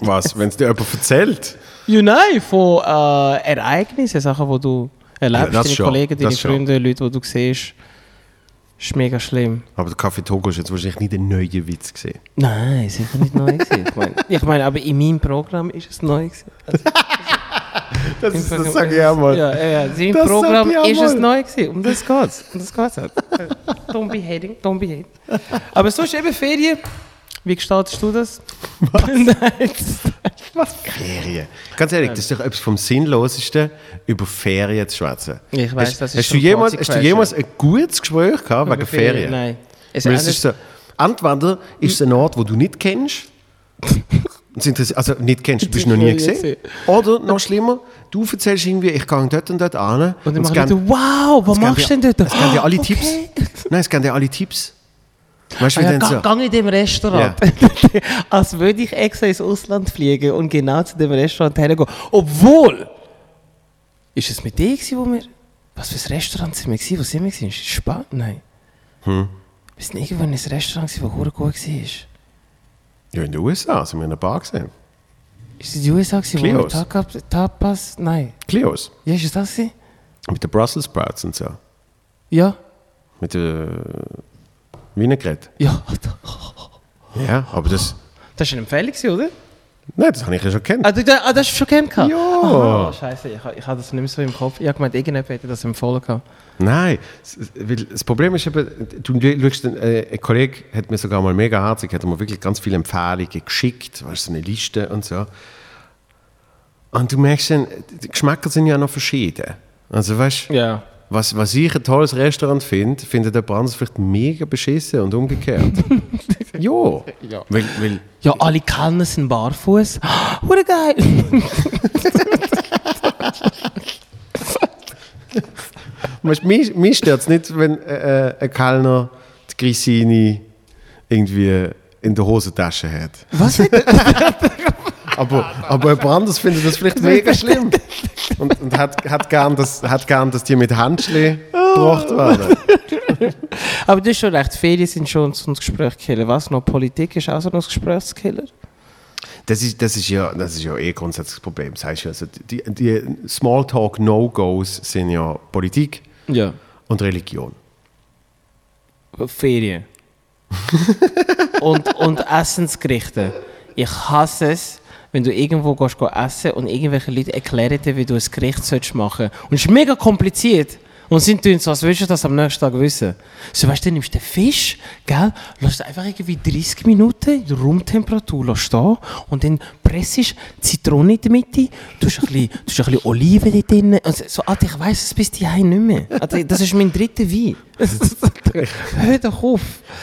Was, wenn es dir jemand erzählt? Ja, nein, von äh, Ereignissen, Sachen, die du erlebst, Ja, das deine schon, Kollegen, deine das schon. Freunde, Leute, die du siehst. Ist mega schlimm. Aber der Kaffee Togo ist jetzt wahrscheinlich nicht ein neuer Witz gesehen. Nein, sicher nicht neu gewesen. Ich meine, ich mein, aber in meinem Programm ist es neu gewesen. Also, Das, ist, das sage ich es- auch mal. Ja, ja, ja. In Das meinem Programm ist es neu gewesen. Um das geht's. Um das geht's halt. Don't be hating, don't be hating. Aber sonst eben Ferien. Wie gestaltest du das? Nein. Ferien. Ganz ehrlich, das ist doch etwas vom Sinnlosesten, über Ferien zu schwätzen. Ich hast, das ist hast schon du jemals, hast du jemals ein gutes Gespräch gehabt wegen Ferien? Nein. Es Weil ist es ist so, entweder ist es ein Ort, wo du nicht kennst, also nicht kennst, du bist noch nie gesehen. Oder noch schlimmer, du erzählst irgendwie, ich gehe dort und dort an. Und dann machen die, wow, was machst du denn dort? Es geben dir alle Ah, Tipps. Nein, es geben dir alle Tipps. Weißt Ah ja, so? gang, in dem Restaurant. Als würde ich extra ins Ausland fliegen und genau zu dem Restaurant hergehen. Obwohl, ist es mit dir wo wir... Was für ein Restaurant sind wir? Wo sind wir gewesen? Spanien? Nein. Hm. Wir sind irgendwo in einem Restaurant das gut war. Ja, in den USA sind wir in einer Bar gesehen. Ist es die USA gewesen, wo Cleos. Tapas... Tapas... Nein. Cleos. Ja, ist es das gewesen? Mit den Brussels Sprouts und so. Ja. Mit der Vinaigrette. Ja. Ja, aber das... Das war eine Empfehlung, oder? Nein, das habe ich ja schon kennt. Ah, du, ah, das hast du schon kennengelernt? Ja. Aha, scheiße, ich, ich habe das nicht mehr so im Kopf. Ich habe gemeint, irgendjemand hätte das empfohlen gehabt. Nein, weil das Problem ist eben, du schaust, äh, ein Kollege hat mir sogar mal mega herzig, hat mir wirklich ganz viele Empfehlungen geschickt, weißt du, so eine Liste und so. Und du merkst dann, die Geschmäcker sind ja noch verschieden. Also weißt du, Ja. Was, was ich ein tolles Restaurant finde, findet jemand anderes vielleicht mega beschissen und umgekehrt. ja. Ja. Weil, weil, Ja, alle Kellner sind barfuß. Hure geil! mich, mich stört es nicht, wenn äh, äh, ein Kellner die Grissini irgendwie in der Hosentasche hat. Was hat Aber, aber jemand anderes findet das vielleicht mega schlimm. Und, und hat, hat, gern, dass, hat gern, dass die mit Handschli gebracht werden. Aber das ist schon recht. Ferien sind schon so ein Gesprächskiller. Was noch? Politik ist auch so ein Gesprächskiller? Das ist, das ist, ja, das ist ja eh grundsätzlich das Problem. Das heißt also die, die Smalltalk-No-Gos sind ja Politik Ja. und Religion. Ferien. und, und Essensgerichte. Ich hasse es, wenn du irgendwo gehst, go essen und irgendwelche Leute erklären dir, wie du ein Gericht sollst machen Und es ist mega kompliziert. Und sie tun so, als würdest du das am nächsten Tag wissen. So, weißt du, nimmst den Fisch, gell, lässt einfach irgendwie 30 Minuten in Raumtemperatur lässt stehen und dann pressest Zitrone in der Mitte, tust ein bisschen, tust ein bisschen Oliven dort drin. Und so, Alter, ich weiss es bis daheim nicht mehr. Alter, das ist mein dritter Wein. Hör doch auf.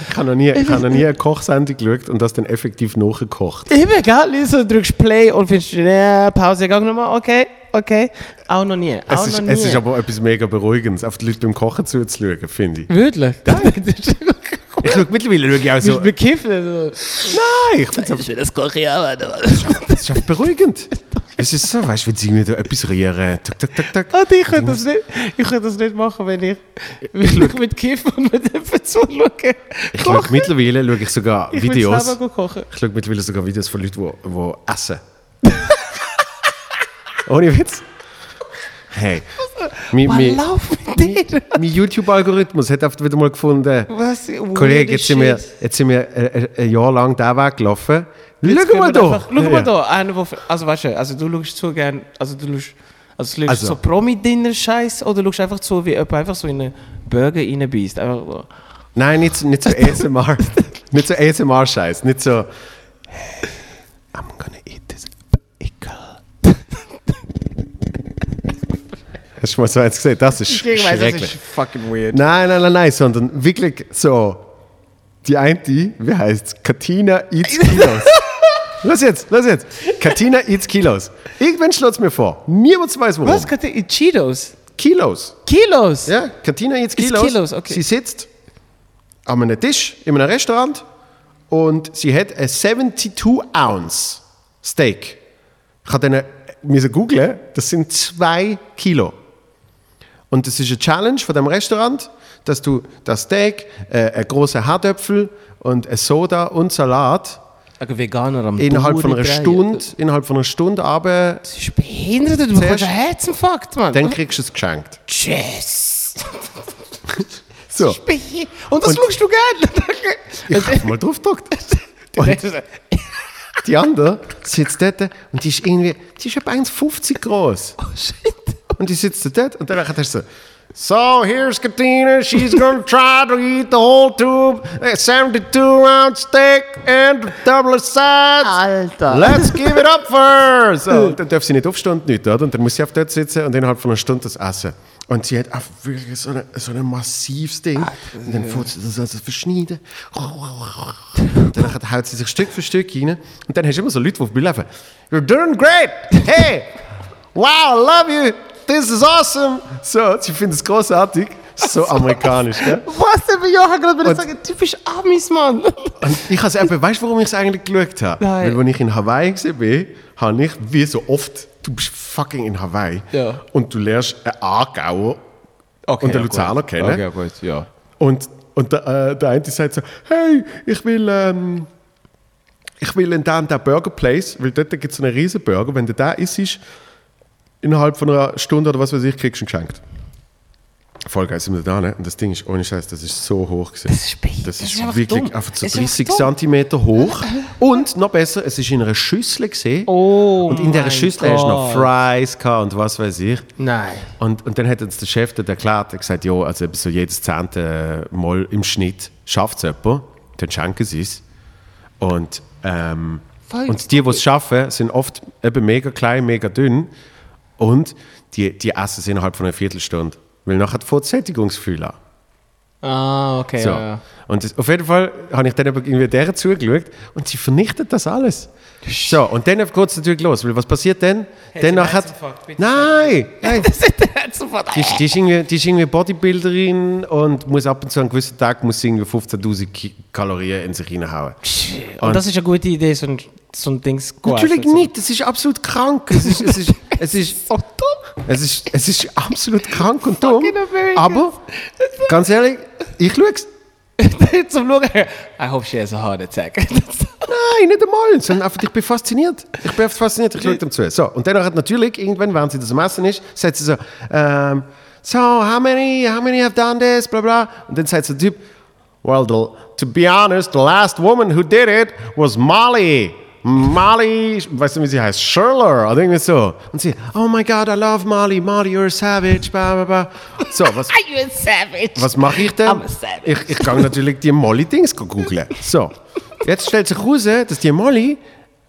Ich habe noch nie, ich habe noch nie eine Kochsendung geschaut und das dann effektiv nachgekocht. Eben, gell? So drückst Play und findest, ja, Pause, gang nochmal, okay, okay. Auch noch nie, auch Es ist, noch nie. es ist aber etwas mega Beruhigendes, auf die Leute beim Kochen zuzuschauen, finde ich. Wirklich? Ich schaue mittlerweile schaue ich auch Du so. bist bekiffen. So. Nein, ich finde es Das koche ich auch. Das ist einfach beruhigend. Es ist so, weißt du, wenn sie irgendwie da etwas rühren. Tak, tak, tak, tak. Alter, ich könnte das nicht, ich könnte das nicht machen, wenn ich, wenn ich mit Kiffen und mit jemandem zuschaue. Ich schaue mittlerweile schaue ich sogar Ich Videos. kochen. Ich schaue mittlerweile sogar Videos von Leuten, die, die essen. Ohne Witz. Hey. Läuft mit dir? mein YouTube-Algorithmus hat oft wieder mal gefunden. Was? Kollege, jetzt sind wir, jetzt sind wir ein, ein Jahr lang diesen Weg gelaufen. Schau mal da. Schau mal da. Einer, wo, also weißt du, also du schaust zu gern, also du schaust, also du schaust Also. so Promi-Dinner-Scheiß oder schaust einfach zu, wie jemand einfach so in einen Burger reinbeißt. Einfach so. Nein, nicht, so- nicht so ASMR. nicht so ASMR-Scheiß. Nicht so. Hey, I'm gonna eat this pickle. Hast du mal so eins gesehen? Das ist schrecklich. fucking weird. Nein, nein, nein, nein, sondern wirklich so. Die eine, wie heißt Katina Eats Kilos. Los jetzt, los jetzt. Katina Eats Kilos. Irgendwann schlägt es mir vor. Niemand weiß warum. Was? Kate- Cheetos? Kilos. Kilos? Ja, Katina Eats Eats Kilos. Kilos, okay. Sie sitzt an einem Tisch in einem Restaurant und sie hat ein 72 Ounce Steak. Ich habe dann müssen googlen, das sind zwei Kilo. Und das ist eine Challenge von dem Restaurant, dass du das Steak, äh, einen großen Herdöpfel und ein Soda und Salat Ein Veganer am innerhalb von einer. Stunde, innerhalb von einer Stunde aber Das ist behindert, du bekommst einen Herzinfarkt, Mann. dann kriegst du es geschenkt. Tschüss. So, Und das Und- schaust du gerne. ich habe mal drauf gedrückt. Und die andere sitzt dort und die ist irgendwie, die ist etwa 1,50 groß. Oh shit. Und die sitzt dort und dann hast du so, So, here's Katina, she's gonna try to eat the whole tube, a 72 ounce steak and double sides. Alter. Let's give it up for her! So, und dann darf sie nicht aufstehen und nichts, oder? Und dann muss sie auf dort sitzen und innerhalb von einer Stunde das essen. Und sie hat einfach wirklich so, eine, so ein massives Ding. Und dann fährt sie das also verschneiden. Und dann haut sie sich Stück für Stück rein. Und dann hast du immer so Leute, die vorbeilaufen. You're doing great! Hey! Wow, I love you! This is awesome! So, sie finden es großartig. So amerikanisch, gell? Was denn? Ich gerade Und- sagen, typisch Amis, Mann. Und ich habe es eben, weißt du, warum ich es eigentlich geschaut habe? Nein. Weil, als ich in Hawaii war, habe ich, wie so oft, du bist fucking in Hawaii Ja. und du lernst einen Aargauer und einen Luzerner kennen. Okay, gut, ja. Und, und der, äh, der eine sagt so, hey, ich will, ähm, ich will in den, den Burger Place, weil dort gibt es einen riesen Burger, wenn du da isst, innerhalb von einer Stunde oder was weiß ich, kriegst du ihn geschenkt. Voll geil sind wir da, ne? Und das Ding ist, ohne Scheiß, das ist so hoch gewesen. Das ist, be- Das ist, einfach wirklich dumm. einfach so Das ist 30 einfach dumm. Zentimeter hoch. Und noch besser, es ist in einer Schüssel gesehen. Oh und in dieser mein Schüssel hast du noch Gott. Fries und was weiß ich. Nein. Und, und dann hat uns der Chef dort erklärt, er gesagt, ja, also so jedes zehnte Mal im Schnitt schafft es jemand, dann schenken sie es. Und, ähm, und die, die es schaffen, sind oft eben mega klein, mega dünn und die, die essen es innerhalb von einer Viertelstunde. Weil nachher an. Ah, okay. So. Ja, ja. Und das, auf jeden Fall habe ich dann aber irgendwie der zugeschaut und sie vernichtet das alles. So, und dann geht es natürlich los, weil was passiert? Hat sie nachher, Herzinfarkt, bitte? nein, nein, Das ist der sofort. die, die, ist irgendwie, die ist irgendwie Bodybuilderin und muss ab und zu an einem gewissen Tag muss sie irgendwie 15'000 Ki- Kalorien in sich reinhauen. Und das ist eine gute Idee, so ein, so ein Ding zu Natürlich essen. nicht, das ist absolut krank. Es ist, es ist, es ist, So dumm. es ist, es ist absolut krank und dumm. Aber, ganz ehrlich, ich schaue es. Zum Schauen. I hope she has a heart attack. Nein, nicht einmal, einfach, ich bin fasziniert. Ich bin fasziniert, ich schaue dem zu. So, und dann hat natürlich, irgendwann, während sie das am Essen ist, sagt sie so, ähm, so, how many, how many have done this, bla bla. Und dann sagt der Typ, well, the, to be honest, the last woman who did it was Molly. Molly, weißt du, wie sie heißt? Schurler oder irgendwie so. Und sie, oh my God, I love Molly. Molly, you're a savage, bla bla bla. So, was, Are you a savage? was mache ich denn? I'm a savage. Ich, ich kann natürlich die Molly-Dings googeln. So, jetzt stellt sich heraus, dass die Molly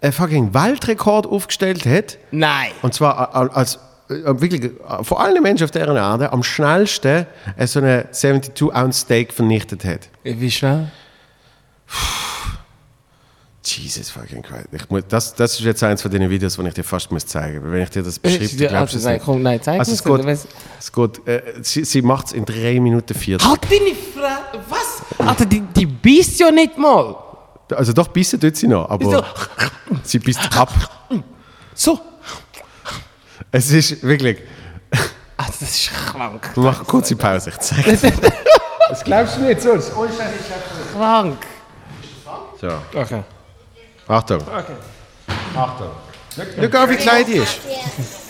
einen fucking Weltrekord aufgestellt hat. Nein. Und zwar a- als äh, wirklich äh, von allen Menschen auf der Erde am schnellsten äh, so eine 72-Ounce-Steak vernichtet hat. Wie schnell? Jesus fucking Christ. Ich muss, das, das ist jetzt eins von den Videos, die ich dir fast muss zeigen muss. Wenn ich dir das Äh, beschreibe, ja, glaubst du also, es nein, nicht. komm, nein, zeig also es was? es geht äh, sie, sie macht es in 3 Minuten 40. Halt deine Fresse. Was? Alter, die, die beißt ja nicht mal. Also doch, bissen tut sie noch, aber So. sie bisst ab. So. Es ist wirklich. Alter, das ist krank. Wir machen eine kurze Pause, ich zeige dir. Das glaubst du nicht, sonst. Krank. So, Okay. Achtung. Achtung. Schau, wie klein die ist.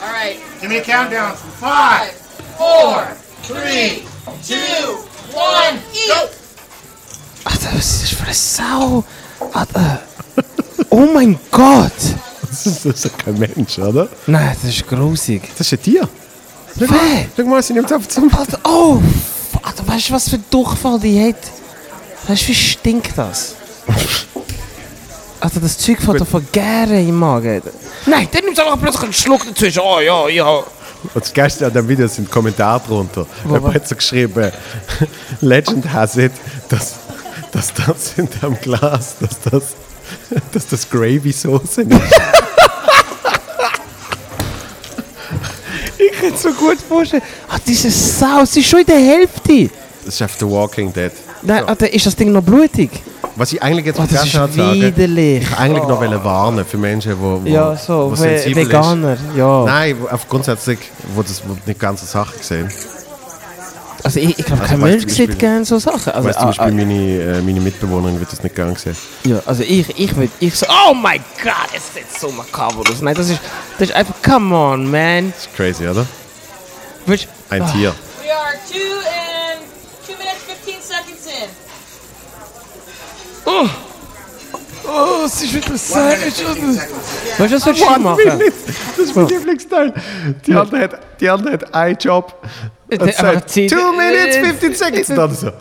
All right. Give me a countdown. Five, four, three, two, one, go. Alter, was ist das für eine Sau? Alter. Oh mein Gott. Das ist, kein Mensch, oder? Nein, das ist grusig. Das ist ein Tier. Schau mal, Wer? schau mal sie nimmt auf zum. Alter, oh. Alter, weißt du, was für Durchfall die hat? Weißt du, wie stinkt das? Alter, das Zeug fängt doch vergären im Magen. Nein, dann nimmt einfach plötzlich einen Schluck dazwischen. Oh ja, ja. Und das Geilste an dem Video sind Kommentare drunter. Jemand hat so geschrieben, Legend has it, dass, dass das in dem Glas, dass das, dass das Gravy-Sauce ist. Ich kann es so gut vorstellen. Ah, diese Sau, sie ist schon in der Hälfte. Das ist auf The Walking Dead. Nein, Alter, ist das Ding noch blutig? Was ich eigentlich jetzt Oh, das ist sagen, widerlich. ich eigentlich noch wollte warnen für Menschen, wo, wo, Ja, so, wo sensibel Veganer, ja. Ist. Nein, wo, auf grundsätzlich, wo das wo nicht ganze Sache sehen. Also ich, ich glaube, Also kein Mensch sieht gerne so Sachen. Also, weißt zum ah, Beispiel, ah, meine, äh, meine Mitbewohnerin wird das nicht gern sehen. ja, also ich, ich würde, ich so, oh my God, es sieht so makaber aus. Nein, das ist, das ist einfach, come on, man. Crazy, oder? Würdest, Ein Ah. Tier. We are two minutes, 15 seconds in. Oh, es ist wieder savage. Weißt du, was würdest du machen? Das ist mein Lieblingsteil. Die andere hat, die andere hat einen Job. Und Der- aber sagt, zieht- two minutes, 15 seconds. Und dann so,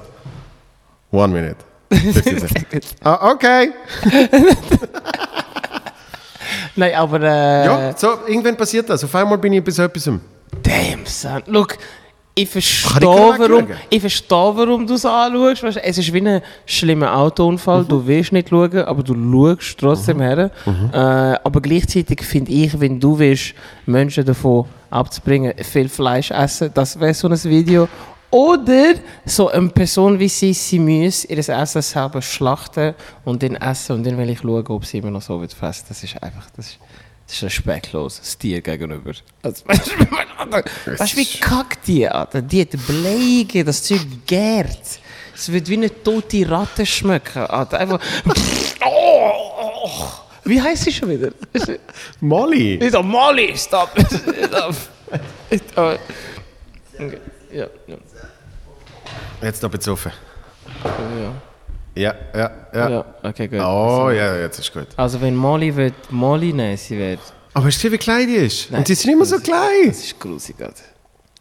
one minute. 15 seconds. ah, okay. Nein, aber äh, Ja, so, irgendwann passiert das. Auf einmal bin ich bei so etwas. damn, son. Look, ich verstehe, warum, ich verstehe, warum du es anschaust. Weißt, es ist wie ein schlimmer Autounfall. Du willst nicht schauen, aber du schaust trotzdem her. Äh, aber gleichzeitig finde ich, wenn du willst, Menschen davon abzubringen, viel Fleisch essen, das wäre so ein Video. Oder so eine Person wie sie, sie muss ihr Essen selber schlachten und dann essen und dann will ich schauen, ob sie immer noch so wird fressen. Das ist einfach, das ist, das ist respektlos, das Tier gegenüber. Also, weißt du, wie kackt die, Alter? Die hat Bläge, das Zeug gärt. Es wird wie eine tote Ratte schmecken, Alter. Einfach, oh, oh. Wie heißt sie schon wieder? Molly. Nicht oh, Molly, stop. Stop. Okay, ja, ja. Jetzt noch bezogen. Ja. Ja, ja, ja. ja. Okay, gut. Oh, ja, jetzt ist gut. Also wenn Molly wird, Molly nehmen, sie wird. Aber hast du gesehen, wie klein die ist? Nein, Und die sind immer so klein. Das ist grusig, Alter.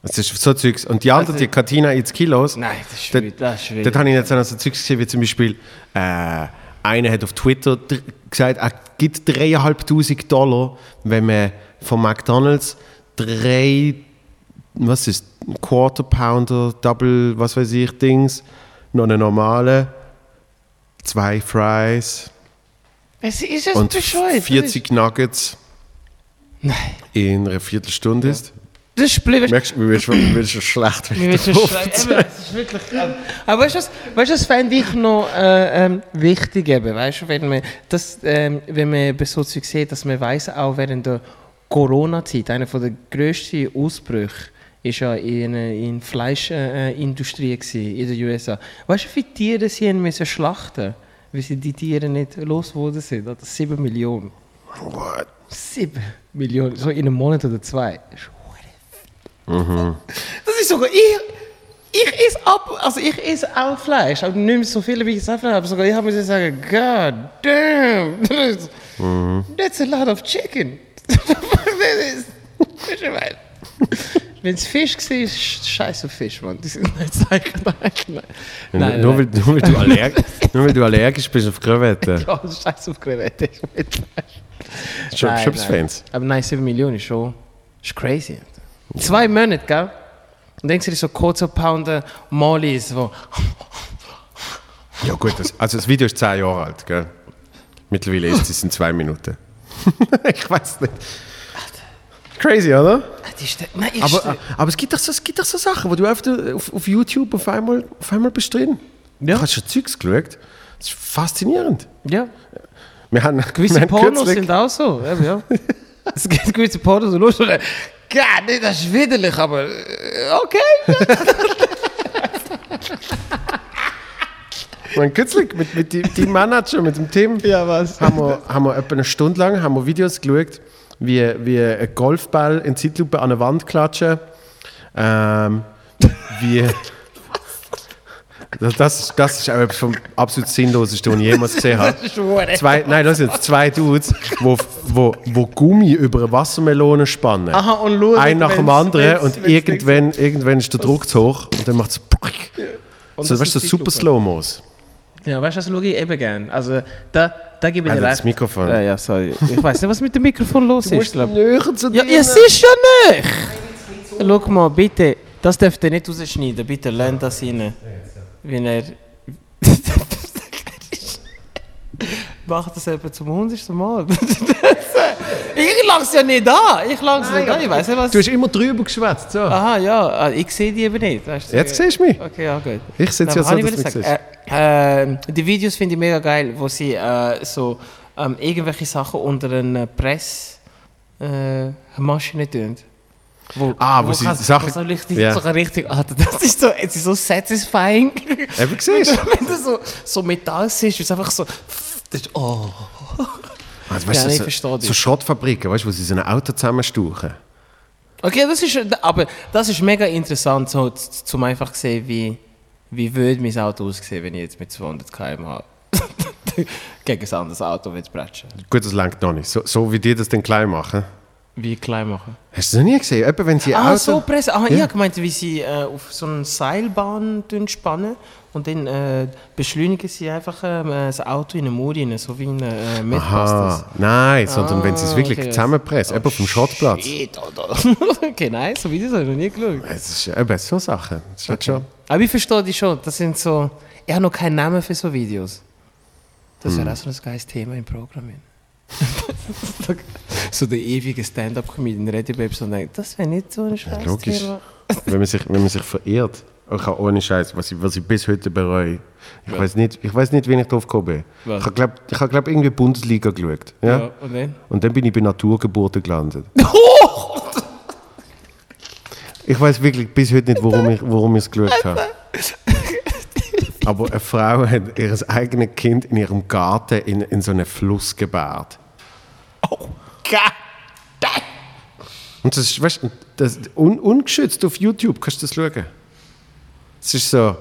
Das ist so Zeugs. Und die andere, Also- die Katina ins Kilos. Nein, das ist das ist wild. Dort habe ich jetzt auch so Zeugs gesehen, wie zum Beispiel, äh, einer hat auf Twitter gesagt, er gibt 3'500 Dollar, wenn man von McDonalds drei, was ist, Quarter Pounder, Double, was weiß ich, Dings, noch eine normale, zwei Fries Es ist es und bescheuert. 40 Nuggets Nein. in einer Viertelstunde ist. Das ist blöd. Merkst du, mir wird schon, schlecht. Mir wird schon schlecht. Eben, es ist wirklich. ähm, Aber weißt du, was, weißt, das fände ich noch äh, ähm, wichtig, eben, weißt du, wenn man, das, ähm, wenn man eben so Zeug sieht, dass man weiß auch während der Corona-Zeit, einer der grössten Ausbrüche ist ja in der in Fleischindustrie gewesen, in den USA. Weißt du, wie viele Tiere sie haben müssen schlachten weil sie die Tiere nicht losgeworden sind? Oder 7 Millionen. What? 7 Millionen, so in einem Monat oder zwei. Das ist Das ist sogar ich. Ich esse ab, also ich esse auch Fleisch, aber nicht mehr so viele wie ich es habe, aber sogar ich habe mir sagen, God damn, that's, that's a lot of chicken. das ist, das ist gemein. Wenn es Fisch war, ist scheiße Fisch, Mann. Die sind nicht zeigen. Nein, nein. nein, nur, nein. Weil, nur, weil du allergisch, nur weil du allergisch bist auf Krevetten. Ja, scheiße auf Krevette. Ich will Schon Nein, Chips-Fans. Aber nein, 7 Millionen ist schon ist crazy. Zwei Monate, gell? Und denkst du dir so kurzer Pounder Mollis, wo. Ja gut, das, also das Video ist 10 Jahre alt, gell? Mittlerweile ist es in zwei Minuten. ich weiß nicht. Crazy, oder? Nein, ich Aber, steh- aber es, gibt doch so, es gibt doch so Sachen, wo du auf, auf, auf YouTube auf einmal, auf einmal bist drin. Ja. Du hast schon Zeugs geschaut. Das ist faszinierend. ja, Wir haben, gewisse wir haben Pornos kürzlich- sind auch so. Ja, ja. es gibt gewisse Pornos, und du sagst, Gott, nee, das ist widerlich, aber äh, okay. Mein kürzlich mit, mit dem Team Manager, mit dem Team, Ja, was? haben wir, haben wir etwa eine Stunde lang haben wir Videos geschaut, wie, wie ein Golfball in Zeitlupe an eine Wand klatschen. Ähm, wie. Das, das, ist- das ist auch etwas vom absolut Sinnlosesten, was ich jemals gesehen habe. Zwei, nein, das sind zwei Dudes, wo, wo, wo Gummi über eine Wassermelone spannen. Aha, und schauen, Ein nach dem anderen wenn's- und wenn's irgendwann, irgendwann ist der Druck zu hoch und dann macht es. Und So, das weißt du, super. Slow-Mos. Ja, weißt du, das schaue ich eben gern. Also, da, da gebe ich dir das recht. Mikrofon. Ja, ja, sorry. Ich weiß nicht, was mit dem Mikrofon los ist. glaub. näher zu ja, es ist ja nicht. Schau mal, bitte, das dürft ihr nicht rausschneiden. Bitte lernt das rein. Wenn er. Macht das eben zum hundertsten Mal. ich lang's ja nicht an. Ich lang's nicht an. Ich weiß nicht, was. Du hast immer drüber geschwätzt. So. Aha, ja, ah, ich sehe die eben nicht. Weißt du? Jetzt siehst du mich. Okay, ja, gut. Ich sitze ja so, dass du ich mich? Äh, äh, die Videos finde ich mega geil, wo sie äh, so ähm, irgendwelche Sachen unter eine Pressmaschine äh, Maschine tun. Wo, Ah, wo sie kannst- Sachen- wo so richtig, Ja. so richtig, Alter, das ist so, es ist so satisfying. Eben siehst du. Wenn du so, so Metall siehst, ist es einfach so, das ist, oh. Also, Ja, weißt ich verstehe so, so Schrottfabriken, weißt du, wo sie so ein Auto zusammenstauchen. Okay, das ist, aber das ist mega interessant, so, zum einfach sehen, wie, wie würde mein Auto aussehen, wenn ich jetzt mit 200 km/h gegen ein anderes Auto bretschen. Gut, das langt noch nicht. So, so wie die das dann klein machen. Wie klein machen? Hast du das noch nie gesehen? Etwa wenn sie Ah, Auto... so pressen. Ah, Ja. ich habe gemeint, wie sie äh, auf so eine Seilbahn spannen und dann äh, beschleunigen sie einfach äh, das Auto in eine Mauer rein, so wie in äh, nein, sondern wenn sie es Ah, wirklich okay. zusammenpressen, eben auf dem Schrottplatz. Shit, okay, nein, so Videos habe ich noch nie geschaut. Es ist eben so Sachen. Das ist halt schon... Aber ich verstehe die schon. Das sind so. Ich habe noch keinen Namen für so Videos. Das Hm. wäre auch so ein geiles Thema im Programm. so der ewige Stand-up-Comedian etwas und denkt, das wäre nicht so ein scheiß logisch. Thema. wenn, man sich, wenn man sich verehrt. Ich habe ohne Scheiß, was ich, was ich bis heute bereue. Ich weiß nicht, ich weiß nicht, wie ich drauf gekommen bin. Was? Ich habe, glaub, ich habe glaub, irgendwie Bundesliga geschaut. Ja? Ja, und dann? Und dann bin ich bei Naturgeburten gelandet. Ich weiß wirklich bis heute nicht, warum ich, warum ich es geschaut habe. Aber eine Frau hat ihr eigenes Kind in ihrem Garten in, in so einen Fluss gebärt. Oh, Gott! Und das ist, weißt du, un, ungeschützt auf YouTube kannst du das schauen. Es ist so,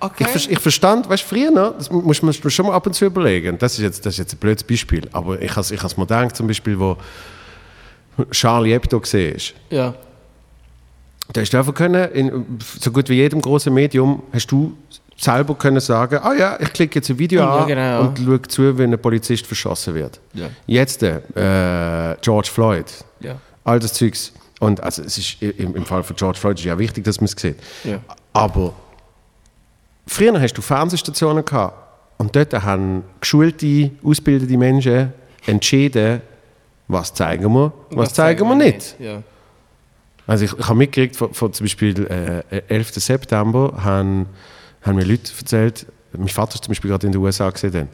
Okay. Ich, ich verstand, weißt du, früher, das muss man schon mal ab und zu überlegen. Das ist jetzt, das ist jetzt ein blödes Beispiel, aber ich habe es ich has mir gedacht, zum Beispiel, wo Charlie Hebdo gesehen ist. Ja. Da hast du einfach können, in so gut wie jedem großen Medium, hast du selber können sagen, ah ja, ich klicke jetzt ein Video Ja, an genau, und schaue zu, wenn ein Polizist verschossen wird. Ja. Jetzt äh, George Floyd, Ja. all das Zeugs. Und also es ist im, im Fall von George Floyd ist ja wichtig, dass man es sieht. Ja. Aber früher hast du Fernsehstationen gehabt und dort haben geschulte, ausgebildete Menschen entschieden, was zeigen wir, was, zeigen wir nicht. Ja. Also ich, ich habe mitgekriegt, von, von zum Beispiel äh, 11. September haben, haben mir Leute erzählt, mein Vater ist zum Beispiel gerade in den USA gesehen. Dann.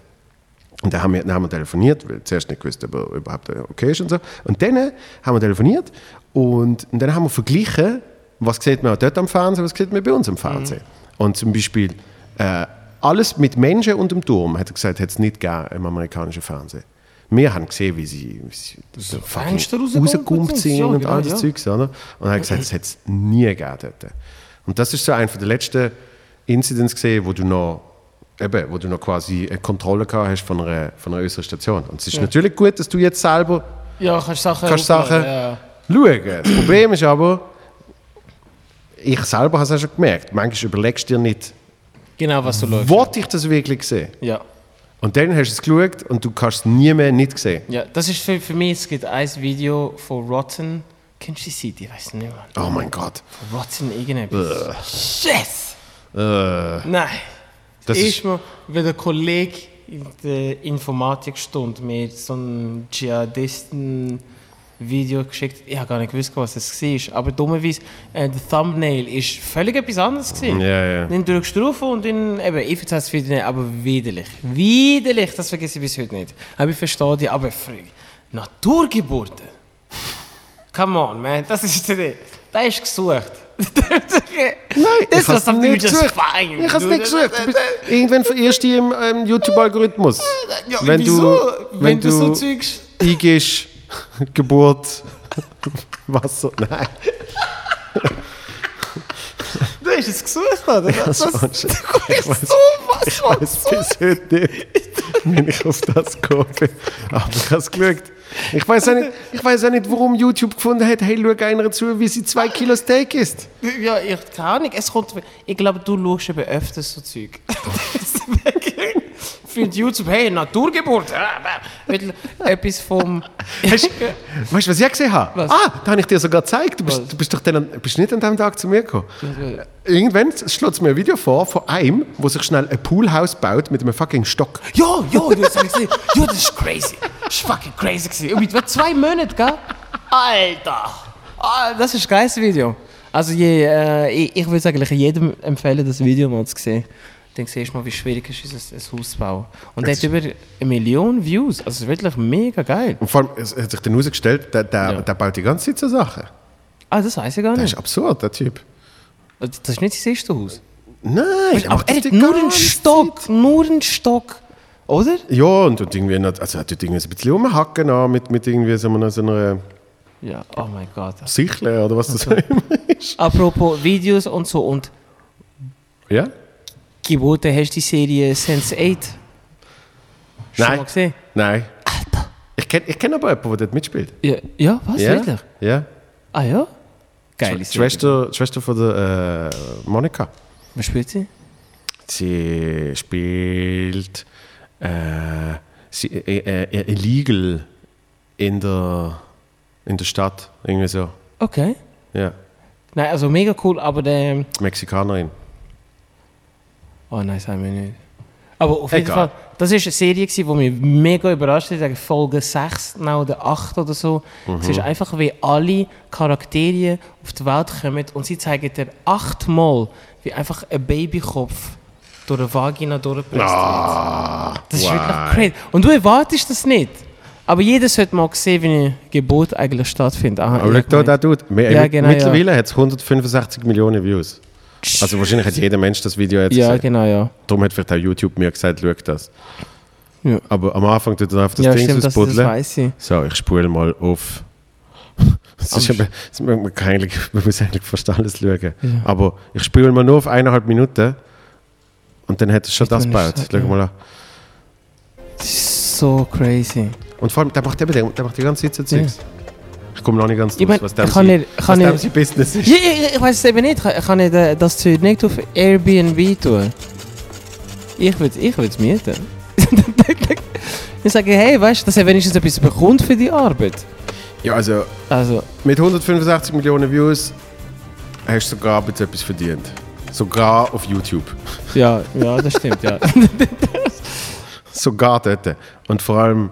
Und dann haben, wir, dann haben wir telefoniert, weil wir zuerst nicht gewusst, ob er überhaupt okay ist und so. Und dann haben wir telefoniert und, und dann haben wir verglichen, was sieht man dort am Fernsehen, was sieht man bei uns am Fernsehen. Und zum Beispiel äh, alles mit Menschen und dem Turm, hat er gesagt, hat es nicht gegeben im amerikanischen Fernsehen. Wir haben gesehen, wie sie, wie sie so rausgekommen sind. Ja, und genau, all das ja. Zeugs, oder? Und er hat gesagt, das hat es nie gegeben dort. Und das ist so einer der letzten Incidents gesehen, wo du noch eben, wo du noch quasi eine Kontrolle gehabt hast von einer, von einer äußeren Station. Und es ist natürlich gut, dass du jetzt selber Ja, kannst Sachen. kannst Sachen Ja. schauen. Das Problem ist aber, ich selber habe es auch schon gemerkt, manchmal überlegst du dir nicht, Genau, was du schaust. wollte ich das wirklich sehen? Ja. Und dann hast du es geschaut und du kannst es nie mehr nicht sehen. ja. Das ist für, für mich, es gibt ein Video von Rotten. Kennst du die Seite? Ich weiß nicht mehr. Oh mein Gott. Von Rotten irgendetwas. Shit! Äh, Nein. das mir, wenn der Kollege in der Informatikstunde mir so ein Dschihadisten-Video geschickt Ich habe gar nicht gewusst, was das war. Aber dummerweise, äh, der Thumbnail ist völlig etwas anderes. Gewesen. Ja, ja. Dann drückst du drauf und dann, eben, ich verzeihe das Video nicht, aber widerlich. Widerlich, das vergesse ich bis heute nicht. Aber ich verstehe die, aber früh. Naturgeburten. Come on, man, das ist der, das ist gesucht. Nein, das ich es was nicht gesucht. fein. Ich habe es nicht gesucht. Irgendwann verirrst du dich im ähm, YouTube-Algorithmus. Ja, wenn wieso? du, wenn du so Zeugs... eingehst, Geburt, Wasser, nein. Du hast es gesucht, oder? Das, das, Das du war schon- bist so was Ich weiß bis heute nicht, wenn ich auf das gekommen bin. Aber ich habe es geschaut. Ich weiß auch nicht, ich weiß auch nicht, warum YouTube gefunden hat, hey, schau einer zu, wie sie zwei Kilo Steak isst. Ja, ich keine Ahnung. Es kommt, ich glaube, du schaust eben öfters so Zeug. Für YouTube, hey, Naturgeburt. Weil Etwas vom... Weißt du, was ich gesehen habe? Was? Ah, da habe ich dir sogar gezeigt. Du bist, Was? du bist doch dann, an- bist nicht an diesem Tag zu mir gekommen. Irgendwann schlägt mir ein Video vor von einem, der sich schnell ein Poolhaus baut mit einem fucking Stock. Ja, ja, du hast gesehen. Ja, das ist crazy. Das ist fucking crazy gewesen. Und mit zwei Monaten, gell? Alter. Ah, das ist ein geiles Video. Also je, äh, ich, ich würde eigentlich jedem empfehlen, das Video mal zu sehen. Dann siehst du mal, wie schwierig es ist, ein, ein Haus zu bauen. Und der hat über eine Million Views. Also es ist wirklich mega geil. Und vor allem, es hat sich dann herausgestellt, der, der, Ja. der baut die ganze Zeit so Sachen. Ah, das weiß ich gar Das nicht. ist absurd, der Typ. Das ist nicht sein erstes Haus. Nein, der Aber er das hat nur einen Stock. Nur einen Stock. Oder? Ja, und, und irgendwie, also er tut irgendwie ein bisschen rumhacken an mit, mit irgendwie so einer, so einer Ja, oh mein Gott. Sichle oder was das immer ist. Apropos Videos und so und Ja? Gebote, hast du die Serie Sense8? Schon Nein. mal gesehen? Nein. Alter. Ich kenne ich kenn aber jemanden, der dort mitspielt. Ja, ja was? ja? Wirklich? Ja. Ah ja? Geile Die. Schwester, Schwester von der äh, Monika. Was spielt sie? Sie spielt äh, sie, äh, äh, illegal in der, in der Stadt. Irgendwie so. Okay. Ja. Nein, also mega cool, aber der... Mexikanerin. Oh nein, sagen wir nicht. Aber auf jeden Egal. Fall, das war eine Serie, die mich mega überrascht hat. Ich sage Folge 6 nein, oder 8 oder so. Es ist einfach, wie alle Charaktere auf die Welt kommen und sie zeigen dir achtmal, wie einfach ein Babykopf durch eine Vagina durchgepresst wird. Das ist wirklich crazy. Und du erwartest das nicht. Aber jeder sollte mal sehen, wie eine Geburt eigentlich stattfindet. Aha, Aber schau da, gemeint. der tut. Mi- Ja, genau, Mittlerweile hat es 165 Millionen Views. Also wahrscheinlich hat jeder Mensch das Video jetzt Ja, gesehen. genau, ja. Darum hat vielleicht auch YouTube mir gesagt, schau das. Ja. Aber am Anfang tut er einfach das ja, Ding stimmt, das, das ausbuddeln. weiß ich. So, ich spule mal auf. Das ist aber, das- man, kann eigentlich, man muss eigentlich fast alles schauen. Aber ich spule mal nur auf eineinhalb Minuten Und dann hat er schon Ich das gebaut. Schau mal an. Das ist so crazy. Und vor allem, der macht eben, der, der macht die ganze Zeit so Zeugs. Ich komme noch nicht ganz Ich draus, mein, was dem ich kann nicht- was kann Business ist. Ja, ich, ich weiß es eben nicht. Ich, ich kann nicht, äh, das Zeug nicht auf Airbnb tun. Ich würde ich es mieten. ich sage, hey, weißt du, dass er wenigstens etwas bekommt für die Arbeit. Ja, also Also, mit 165 Millionen Views hast du sogar jetzt etwas verdient. Sogar auf YouTube. ja, ja, das stimmt, ja. Sogar dort. Und vor allem,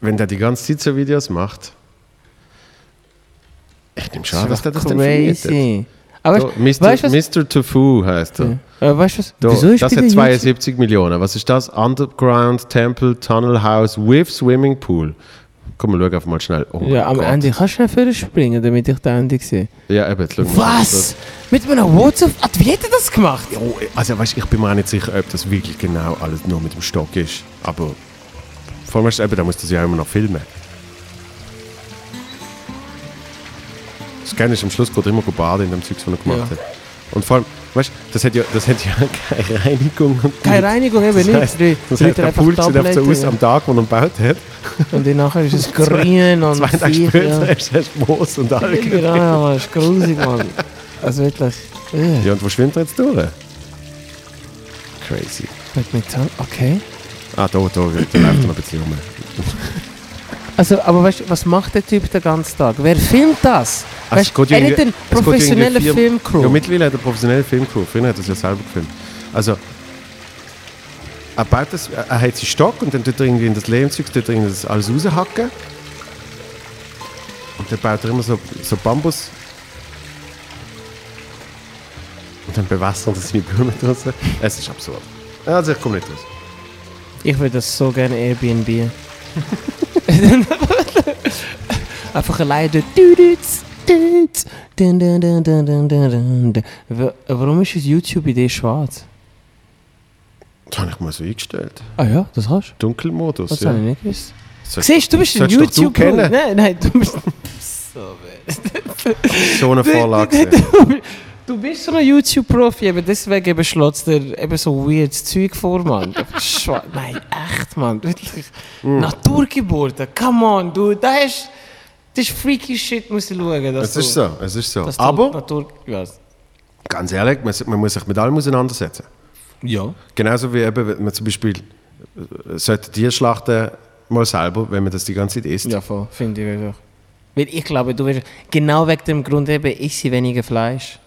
wenn der die ganze Zeit so Videos macht, ich nehme schon an, dass der das crazy. Aber So, weißt, Mr. weißt was? Mr. Tofu heißt er. Äh, weißt du was? Da, Wieso ist das hat den 72 Millionen. Was ist das? Underground Temple Tunnel House with Swimming Pool. Komm, wir schauen einfach mal schnell. Oh Ja, am Gott. Ende kannst du schnell springen, damit ich den Ende sehe. Ja, eben, jetzt schauen. Was? Mit einem WhatsApp? Ah, wie hat er das gemacht? Oh, also weißt, ich bin mir auch nicht sicher, ob das wirklich genau alles nur mit dem Stock ist. Aber vor allem eben, da muss das ja immer noch filmen. Das Geile ist, am Schluss geht er immer baden in dem Zeug, was er gemacht Ja. hat. Und vor allem, weißt du, das hat ja, das hat ja keine Reinigung. Keine Reinigung eben Das nicht. heißt, Die das heißt, der Pool sieht einfach so aus ja. am Tag, wo er gebaut hat. Und dann nachher ist es grün und Zwei Tage später ja. hast du Moos und Algen. Genau, ja, Mann, das ist grusig, Mann. Also wirklich. Äh, Ja, und wo schwimmt er jetzt durch? Crazy. okay. Ah, da, da, da läuft er noch ein bisschen rum. Also, aber weißt du, was macht der Typ den ganzen Tag? Wer filmt das? Also, Weißt, geht er hat eine professionelle Filmcrew. Ja, mittlerweile hat er eine professionelle Filmcrew. Früher hat er es ja selber gefilmt. Also, er baut das, er hat seinen Stock und dann tut er irgendwie in das Lehmzeug tut er irgendwie das alles raushacken. Und dann baut er immer so, so Bambus. Und dann bewässert er seine Blumen draussen. Es ist absurd. Also, ich komme nicht raus. ich würde das so gerne Airbnb. Einfach allein. Warum ist das YouTube-Idee schwarz? Das habe ich mal so eingestellt. Ah ja, das hast du? Dunkelmodus, das ja. Habe ich nicht gewusst. So, Siehst du, du bist ein YouTuber. Nein, nein, du bist... so eine Vorlage. Du, bist so ein YouTube-Profi, eben deswegen eben dir eben so weirdes Zeug vor, Mann. Nein, echt, Mann. Wirklich. Mm. Naturgeburten, come on, du. Das ist, das ist freaky shit, musst du schauen. Dass Es ist so, es ist so. Aber, Natur, ja. ganz ehrlich, man, man muss sich mit allem auseinandersetzen. ja. Genauso wie eben, wenn man zum Beispiel äh, sollte Tiere schlachten, mal selber, wenn man das die ganze Zeit isst. Ja, voll, finde ich wirklich. Weil ich glaube, du wirst, genau wegen dem Grund eben, ich weniger Fleisch.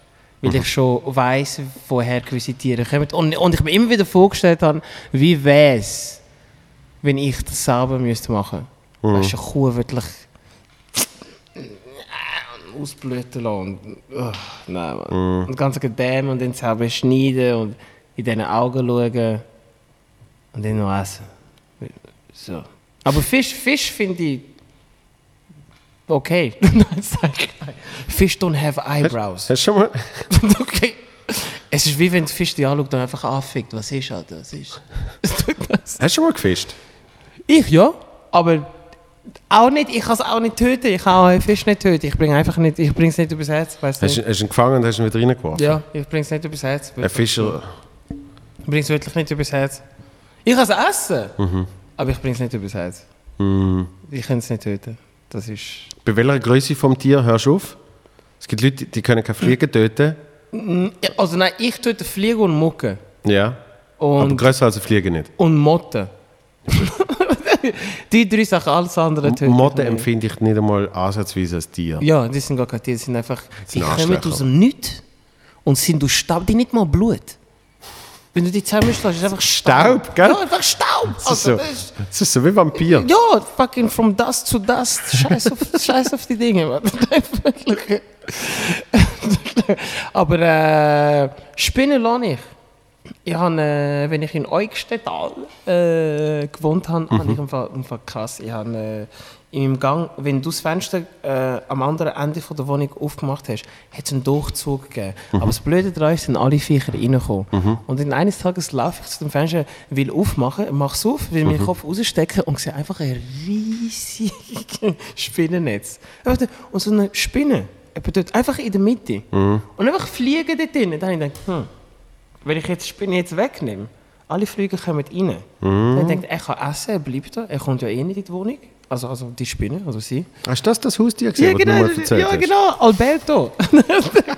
Weil Mhm. ich schon weiss, woher gewisse Tiere kommen. Und, und ich mir immer wieder vorgestellt habe, wie wäre es, wenn ich das selber müsste machen müsste. Mhm. Weißt du, eine Kuh wirklich ausblüten lassen. Und, oh, nein, Mann. Mhm. Und ganz Gedämme und dann selber schneiden und in diesen Augen schauen und dann noch essen. So. Aber Fisch, Fisch finde ich okay. Fish don't have eyebrows. Hast du schon mal... okay. Es ist wie wenn der Fisch dich anschaut und einfach anfickt. Was ist das? Ist. Hast du schon mal gefischt? ich ja, aber auch nicht. Ich kann es auch nicht töten. Ich kann auch einen Fisch nicht töten. Ich bringe einfach nicht. Ich bringe es nicht übers Herz. Weißt? Hast, du- hast du ihn gefangen und hast ihn wieder reingeworfen? Ja, ich bringe es nicht übers Herz. Ein Fischer... Ich bringe es wirklich nicht übers Herz. Ich kann es essen, Mhm. aber ich bringe es nicht übers Herz. Ich kann es nicht töten. Das ist. Bei welcher Größe vom Tier hörst du auf? Es gibt Leute, die können keine Fliegen töten. Also nein, ich töte Fliegen und Mucke. Ja. Aber Und, größer als eine Fliege nicht. und Motten. die drei Sachen, alles andere töten. ich Motten empfinde ich nicht einmal ansatzweise als Tier. Ja, die sind gar keine Tiere, die sind einfach. Sie sind kommen Arschlöcher. aus dem Nichts und sind aus Staub, die nicht mal Blut. Wenn du die zusammenschlägst, ist es einfach Staub. Staub, gell? Ja, einfach Staub. Das ist, Also, so, das ist- so wie Vampir. Ja, fucking from dust to dust. Scheiß auf, scheiß auf die Dinge, Mann. Wirklich. Aber äh, Spinnen lasse ich. Ich habe, äh, wenn ich in Eugstetal äh, gewohnt habe, habe ich einfach, einfach krass. Ich habe äh, in meinem Gang, wenn du das Fenster äh, am anderen Ende von der Wohnung aufgemacht hast, hat es einen Durchzug gegeben. Aber das Blöde daran ist, sind alle Viecher reingekommen. Und dann eines Tages laufe ich zu dem Fenster, will aufmachen, mache es auf, will meinen Kopf rausstecken und sehe einfach ein riesiges Spinnennetz. Und so eine Spinne, dort, einfach in der Mitte. Und einfach fliegen dort drin. Dann habe ich gedacht, hm, wenn ich jetzt Spinne jetzt wegnehme, alle Flüge kommen rein. Mhm. Dann denkt er, er kann essen, er bleibt da, er kommt ja eh nicht in die Wohnung. Also, also die Spinne, also sie. Hast du das das Haustier gesehen, was du mir mal ja, hast? genau, Alberto.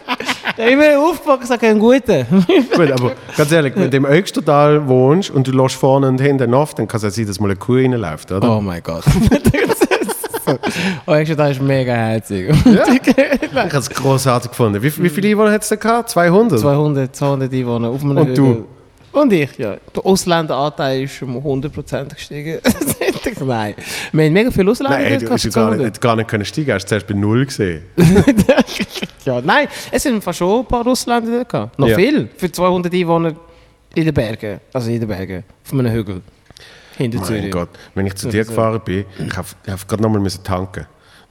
hat immer aufgepackt und gesagt, ein guter. Gut, aber ganz ehrlich, wenn du im Öxtertal wohnst und du lässt vorne und hinten auf, dann kann es ja sein, dass mal eine Kuh reinläuft, oder? Oh mein Gott. oh, ich das ist mega herzig. Ich habe es großartig gefunden. Wie, wie viele Einwohner hat es da gehabt? 200? 200, 200 Einwohner auf Und du? Und ich, ja. Der Ausländeranteil ist um 100% gestiegen. Nein. Wir haben mega viele Ausländer Nein, du hast gar 200. nicht, gar nicht können steigen, hast du zuerst bei null gesehen. Ja, nein, es sind fast schon ein paar Ausländer gehabt. Noch Ja. viel. Für 200 Einwohner in den Bergen. Also in den Bergen. Auf einem Hügel. Hinter Mein Zürich. Gott, wenn ich zu dir gefahren bin, ich habe hab gerade nochmal tanken.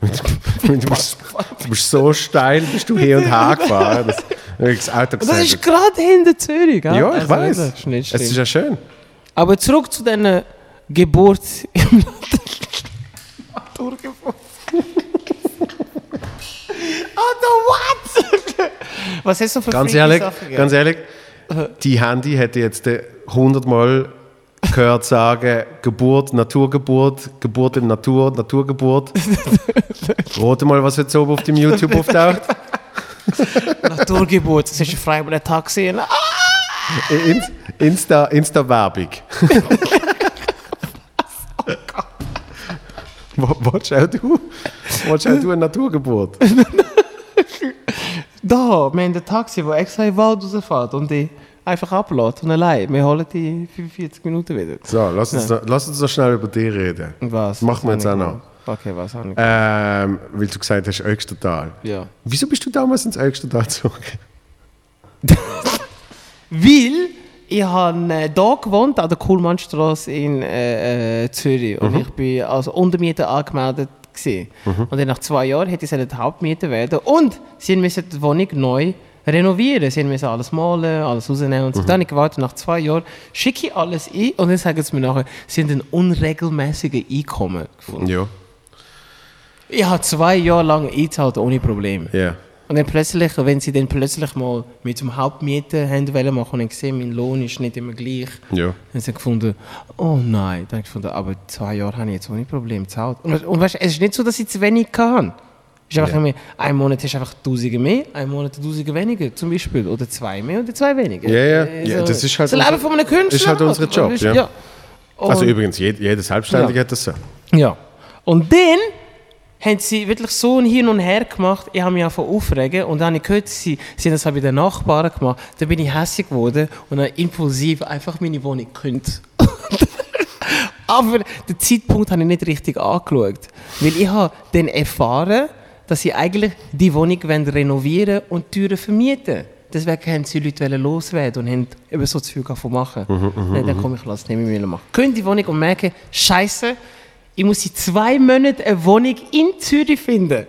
Du, bist, du bist so steil, bist du hin und her gefahren. Das, das Auto das ist gerade hinter Zürich, gell? Ja, ich Also, weiß. Ist Es ist schlimm. ja schön. Aber zurück zu deiner Geburt im Naturgeburt. Alter, what? Was hast du für Ganz ehrlich, Sachen ganz ehrlich, die Handy hätte jetzt äh, 100 Mal gehört sagen, Geburt, Naturgeburt, Geburt im Natur, Naturgeburt. Rate mal, was jetzt oben auf dem YouTube auftaucht. Naturgeburt, das ist ein freiwilliger Tag gesehen. Ah! In, Insta, Insta-Werbung. Wa- Willst auch du? Willst auch du eine Naturgeburt? Da, wir haben ein Taxi, das extra in den Wald rausfährt und die einfach ablässt und allein. Wir holen die 45 Minuten wieder. So, lass uns, noch, lass uns noch schnell über dich reden. Was? Machen wir jetzt auch noch. Okay, was habe ich Ähm, weil du gesagt hast, Öxtertal. Ja. Wieso bist du damals ins Öxtertal gezogen? Weil ich habe äh, da gewohnt, an der Kuhlmannstraße in äh, äh, Zürich. Und ich bin als Untermieter angemeldet. Gewesen. Und dann nach zwei Jahren hätte ich Hauptmieter werden. Und sie müssen die Wohnung neu renovieren. Sie müssen alles malen, alles rausnehmen. Und so. Dann habe ich gewartet, nach zwei Jahren schicke ich alles ein und dann sagen sie mir nachher, sie haben ein unregelmäßiges Einkommen gefunden. Ja. Ich habe zwei Jahre lang eingezahlt ohne Probleme. Ja. Und dann plötzlich, wenn sie dann plötzlich mal mit dem Hauptmieter haben machen und ich gesehen, mein Lohn ist nicht immer gleich, Ja. haben sie gefunden, oh nein, dann habe ich gefunden, aber zwei Jahre habe ich jetzt ohne Problem gezahlt. Und, und weißt, es ist nicht so, dass ich zu wenig kann. Ist einfach immer, ein Monat hast du einfach Tausende mehr, ein Monat Tausende weniger zum Beispiel. Oder zwei mehr oder zwei weniger. Ja, ja. Äh, Ja, das ist halt das Leben von einem Künstler. ist halt unser Job, Weißt, ja. Also übrigens, jeder, jeder Selbstständige Ja. hat das so. ja. Und dann haben sie wirklich so ein Hin und Her gemacht. Ich habe mich einfach aufregen und dann habe ich gehört, sie, sie haben das bei den Nachbarn gemacht. Dann bin ich hässlich geworden und habe impulsiv einfach meine Wohnung gekündigt. Aber den Zeitpunkt habe ich nicht richtig angeschaut. Weil ich habe dann erfahren, dass sie eigentlich die Wohnung wollen renovieren und die Türen vermieten. Deswegen haben sie Leute loswerden und haben eben so zu viel davon machen. dann dann komme ich, lass nicht mehr machen. Können die Wohnung und merken, Scheiße, ich muss in zwei Monaten eine Wohnung in Zürich finden.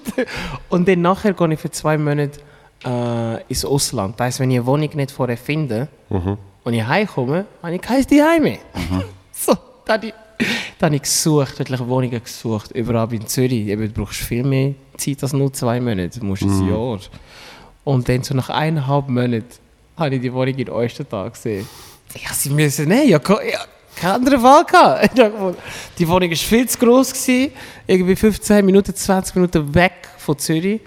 und dann nachher gehe ich für zwei Monate äh, ins Ausland. Das heisst, wenn ich eine Wohnung nicht vorher finde und ich heimkomme, habe ich kein Zuhause mehr. so, da ich, da habe ich gesucht, wirklich Wohnungen gesucht, überall in Zürich. Eben, du brauchst viel mehr Zeit als nur zwei Monate, du musst ein Jahr. Und dann so nach eineinhalb Monaten habe ich die Wohnung in Ostertal gesehen. Ja, sie müssen, nein, ja, ja, keine andere Wahl gehabt. Die Wohnung war viel zu gross, gewesen, irgendwie 15 Minuten, 20 Minuten weg von Zürich.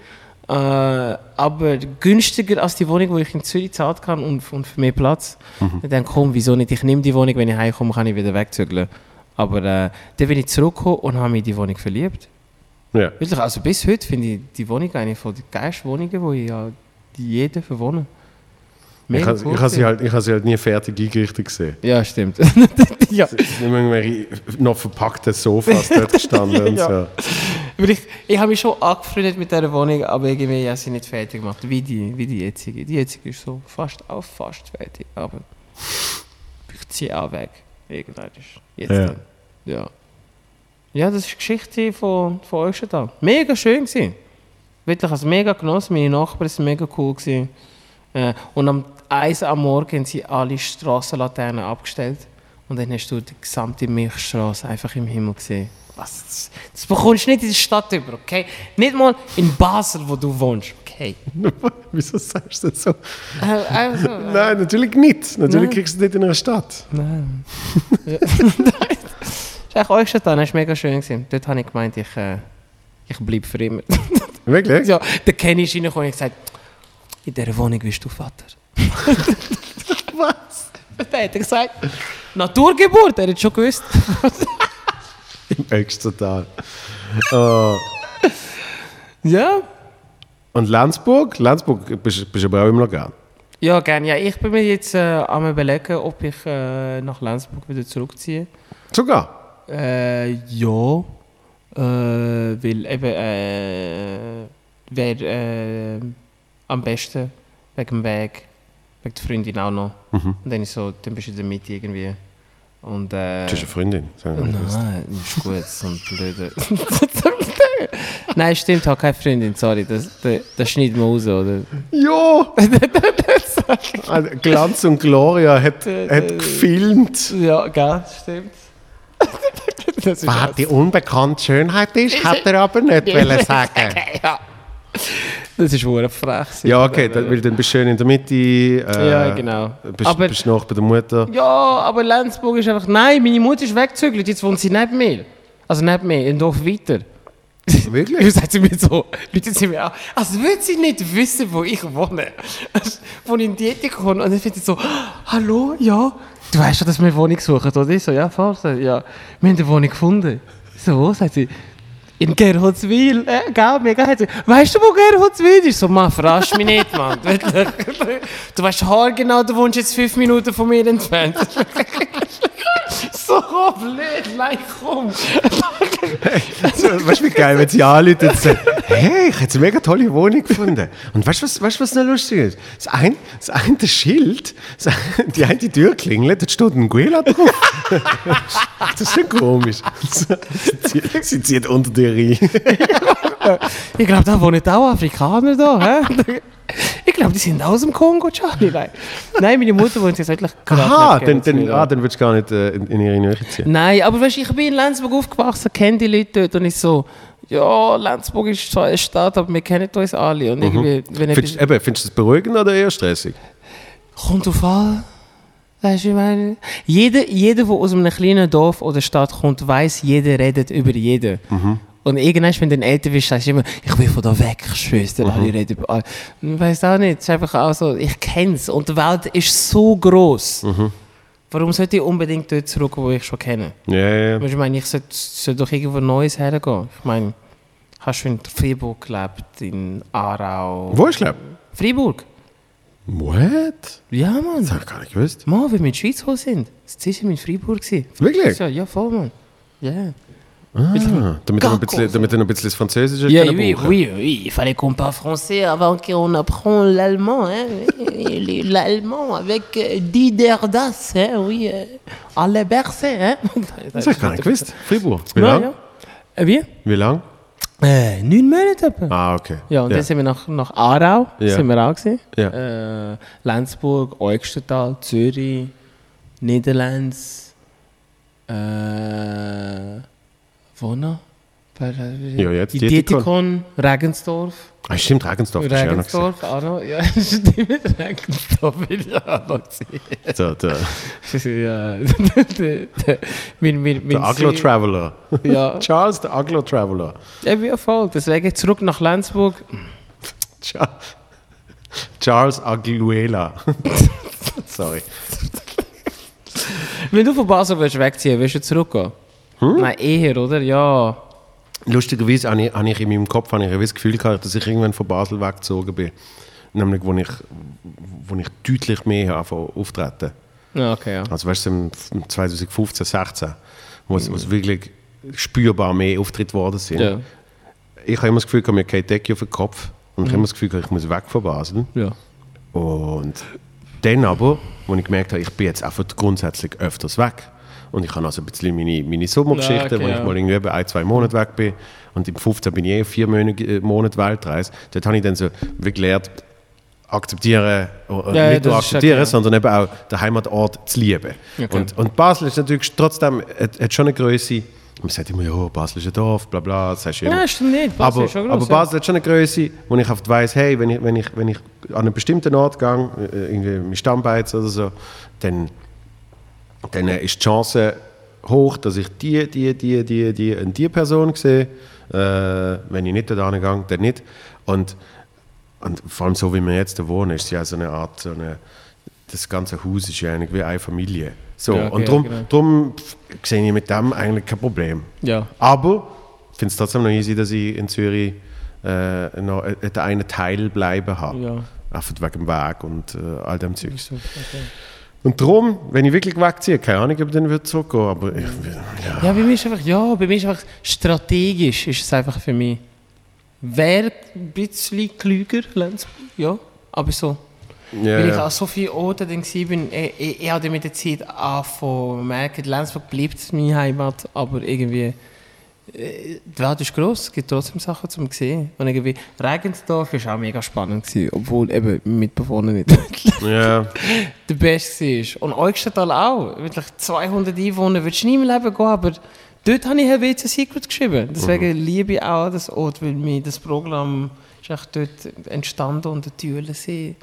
Äh, aber günstiger als die Wohnung, die ich in Zürich zahlt kann und, und für mehr Platz. Ich dachte, komm, wieso nicht? Ich nehme die Wohnung, wenn ich heimkomme, kann ich wieder wegzügeln. Aber äh, dann bin ich zurückgekommen und habe mich in die Wohnung verliebt. Ja. Wirklich, also bis heute finde ich die Wohnung eine von den geilsten Wohnungen, wo ich ja jeder verwohne. Ich habe cool sie, halt, ich sie halt nie fertig eingerichtet gesehen. Ja, stimmt. ja. Es sind immer irgendwelche noch verpackte Sofas dort gestanden und Ja. so. Aber ich, ich habe mich schon angefreundet mit dieser Wohnung, aber irgendwie habe ich sie nicht fertig gemacht, wie die, wie die jetzige. Die jetzige ist so fast auch fast fertig, aber ich ziehe auch weg. Irgendwann jetzt Ja. dann. Ja. Ja, das ist die Geschichte von, von euch schon da. Mega schön gewesen. Wirklich, also mega genossen. Meine Nachbarn sind mega cool gewesen. Äh, und am 1 am Morgen haben sie alle Strassenlaternen abgestellt. Und dann hast du die gesamte Milchstraße einfach im Himmel gesehen. Was? Das, das bekommst du nicht in der Stadt über, okay? Nicht mal in Basel, wo du wohnst, okay? Wieso sagst du das so? Äh, also, Nein, natürlich nicht. Natürlich Nein. kriegst du es nicht in einer Stadt. Nein. Ja. das ist euch schon da, das war mega schön. Gewesen. Dort habe ich gemeint, ich, äh, ich bleibe für immer. Wirklich? ja, der Kenny ist reingekommen und gesagt, in dieser Wohnung bist du Vater. Was? Der hat er gesagt, Naturgeburt, er hat schon gewusst. Im höchsten Tal. Oh. Ja? Und Lenzburg? Lenzburg bist bist du aber auch immer noch gern. Ja, gerne. Ja, ich bin mir jetzt äh, am überlegen, ob ich äh, nach Lenzburg wieder zurückziehe. Sogar? Äh, ja. Äh, weil eben, äh, wäre äh, am besten wegen dem Weg, wegen der Freundin auch noch. Und dann ist so, dann bist du in der Mitte irgendwie. Und äh, Du hast eine Freundin. Das. Nein, ist gut, so ein blöder. Nein, stimmt, ich habe keine Freundin, sorry, das, das, das schneiden wir raus, oder? Ja! Also, Glanz und Gloria hat, hat gefilmt. Ja, gell, stimmt. das ist Was die unbekannte Schönheit ist, hat er aber nicht wollen sagen. ja. Das ist wohl frech. Ja, okay, dann, weil dann bist du schön in der Mitte. Äh, Ja, genau. Bist, Aber- bist noch bei der Mutter. Ja, aber Lenzburg ist einfach. Nein, meine Mutter ist weggezügelt, jetzt wohnt sie neben mir. Also neben mir, im Dorf weiter. Wirklich? Wie sagt sie mir so? Leute sie mir an, als würde sie nicht wissen, wo ich wohne. Wo ich in die Ecke komme und dann findet sie so, hallo, ja, du weißt schon, dass wir eine Wohnung suchen, oder? Ich so, ja, Vater, ja, wir haben eine Wohnung gefunden. So? Sagt sie, in Gerholzwil, äh, gell, mega sie, weißt du, wo Gerholzwil ist? So, Mann, verarsch mich nicht, Mann. Wirklich. Du weißt haargenau, du wohnst jetzt fünf Minuten von mir entfernt. so blöd, nein, komm. So, weißt du, wie geil, wenn sie anrufen und sagen: Hey, ich habe eine mega tolle Wohnung gefunden. Und weißt du, was, weißt, was noch lustig ist? Das eine, das eine Schild, das eine, die eine Tür klingelt, da steht ein Guela drauf. das ist schon komisch. Sie zieht, sie zieht unter dir rein. Ich glaube, da wohnen auch Afrikaner da. Hä? Ich glaube, die sind aus dem Kongo, Charlie. Nein, Nein meine Mutter wohnt jetzt wirklich gerade Aha, dann, dann, ah, dann willst du gar nicht äh, in, in ihre Nähe ziehen. Nein, aber weißt, ich bin in Lenzburg aufgewachsen, kenne die Leute dort und ich so, ja, Lenzburg ist zwar eine Stadt, aber wir kennen uns alle. Und irgendwie, wenn Mhm. Findest, eben, findest du das beruhigend oder eher stressig? kommt auf an, weißt du, ich meine, jeder, jeder, der aus einem kleinen Dorf oder Stadt kommt, weiß, jeder redet über jeden. Und irgendwann, wenn du dann älter bist, sagst du immer, ich will von da weg, ich schwör's dir, alle reden über alle. Ich weiss auch nicht, es ist einfach auch so, ich kenn's und die Welt ist so groß. Warum sollte ich unbedingt dort zurück, wo ich schon kenne? Ja, ja, du, Ich meine, ich sollte, sollte doch irgendwo Neues hergehen. Ich meine, hast du in Freiburg gelebt, in Aarau? Wo ist Leben? Freiburg. What? Ja, Mann. Das habe ich gar nicht gewusst. Mann, wenn wir in die Schweiz gekommen sind, das war in Freiburg. gewesen. Wirklich? Ja, ja, voll, Mann. Ja. Ah, damit, er ein bisschen, damit er ein bisschen das Französische Ja, können oui, oui, oui, il fallait qu'on parle français avant qu'on apprend l'allemand, hein. L'allemand avec euh, Diderdas, hein, oui, euh, alle Berse, hein. Das habe ich gar nicht gewusst. Fribourg. Wie Ja, lang? ja. Äh, wie? Wie lang? Äh, neun Monate etwa. Ah, okay. Ja, und dann sind wir nach, nach Aarau, Ja. sind wir auch gewesen. Ja. Äh, Lenzburg, Eugstetal, Zürich, Niederlande, äh, wo noch? Bei- Ja, jetzt in Dietikon. Regensdorf. Ah, stimmt, Regensdorf. Regensdorf, auch noch. Ja, stimmt, Regensdorf will ich auch noch sehen. So, der, ja, der, der, mein, mein, mein der Aglo See- Traveler. Ja, Charles, der Aglo Traveler. ja, wie voll. Deswegen zurück nach. Cha- Charles Aguilera. Sorry. Wenn du von Basel willst wegziehen willst du zurückgehen? Hm? Nein, eher, oder? Ja. Lustigerweise habe ich, habe ich in meinem Kopf habe ich ein gewisses Gefühl gehabt, dass ich irgendwann von Basel weggezogen bin. Nämlich, wo ich, wo ich deutlich mehr anfangen auftreten. Ja, okay, ja. Also weißt du, im 2015, 16, wo es, wo es wirklich spürbar mehr Auftritte geworden sind. Ja. Ich habe immer das Gefühl, gehabt, mir die Decke auf den Kopf. Und ich habe immer das Gefühl, ich muss weg von Basel. ja. Und dann aber, als ich gemerkt habe, ich bin jetzt einfach grundsätzlich öfters weg. Und ich habe also ein bisschen meine, meine Sommergeschichte, Ja, okay, wo ich ja. mal irgendwie ein, zwei Monate weg bin. Und im 15 bin ich eh vier Monate, äh, Monate Weltreise. Dort habe ich dann so wirklich gelernt, akzeptieren, oder Ja, ja, nicht nur akzeptieren, okay. sondern eben auch den Heimatort zu lieben. Okay. Und, und Basel ist natürlich trotzdem, hat, hat schon eine Größe, Man sagt immer, ja, Basel ist ein Dorf, bla bla, das heißt Ja, stimmt nicht. Basel aber, ist schon gross, aber ja. Basel hat schon eine Größe, wo ich oft weiss, hey, wenn ich, wenn ich, wenn ich an einen bestimmten Ort gehe, äh, irgendwie mein Stammbeiz oder so, dann, dann ist die Chance hoch, dass ich die, die, die, die, die und die Person sehe. Äh, wenn ich nicht dort gehe, dann nicht. Und, und vor allem so, wie wir jetzt da wohnen, ist es ja so eine Art, so eine, das ganze Haus ist ja eigentlich wie eine Familie. So, Ja, und ja, darum genau. drum sehe ich mit dem eigentlich kein Problem. Ja. Aber ich finde es trotzdem noch easy, dass ich in Zürich äh, noch den einen Teil bleiben habe. Ja. Einfach wegen dem Weg und äh, all dem Zeugs. Okay. Und darum, wenn ich wirklich wegziehe, keine Ahnung, ob ich dann würde zurückgehen, aber ich, ja. Ja, bei mir ist einfach, ja, bei mir ist einfach strategisch ist es einfach für mich. Wäre ein bisschen klüger, Lenzburg, ja, aber so. Ja, Weil ich an so vielen Orten dann war, bin, ich, ich, ich habe mit der Zeit angefangen zu merken, Lenzburg bleibt meine Heimat, aber irgendwie, die Welt ist gross, es gibt trotzdem Sachen zum sehen. Und irgendwie, Regensdorf war auch mega spannend, gewesen, obwohl eben Mitbewohner nicht ja. der Beste war. Und Eugstetal auch. Wirklich 200 Einwohner, würdest du nie im Leben gehen, aber dort habe ich HWC Secret geschrieben. Deswegen liebe ich auch das Ort, weil mir das Programm ist echt dort entstanden und der Thülensee.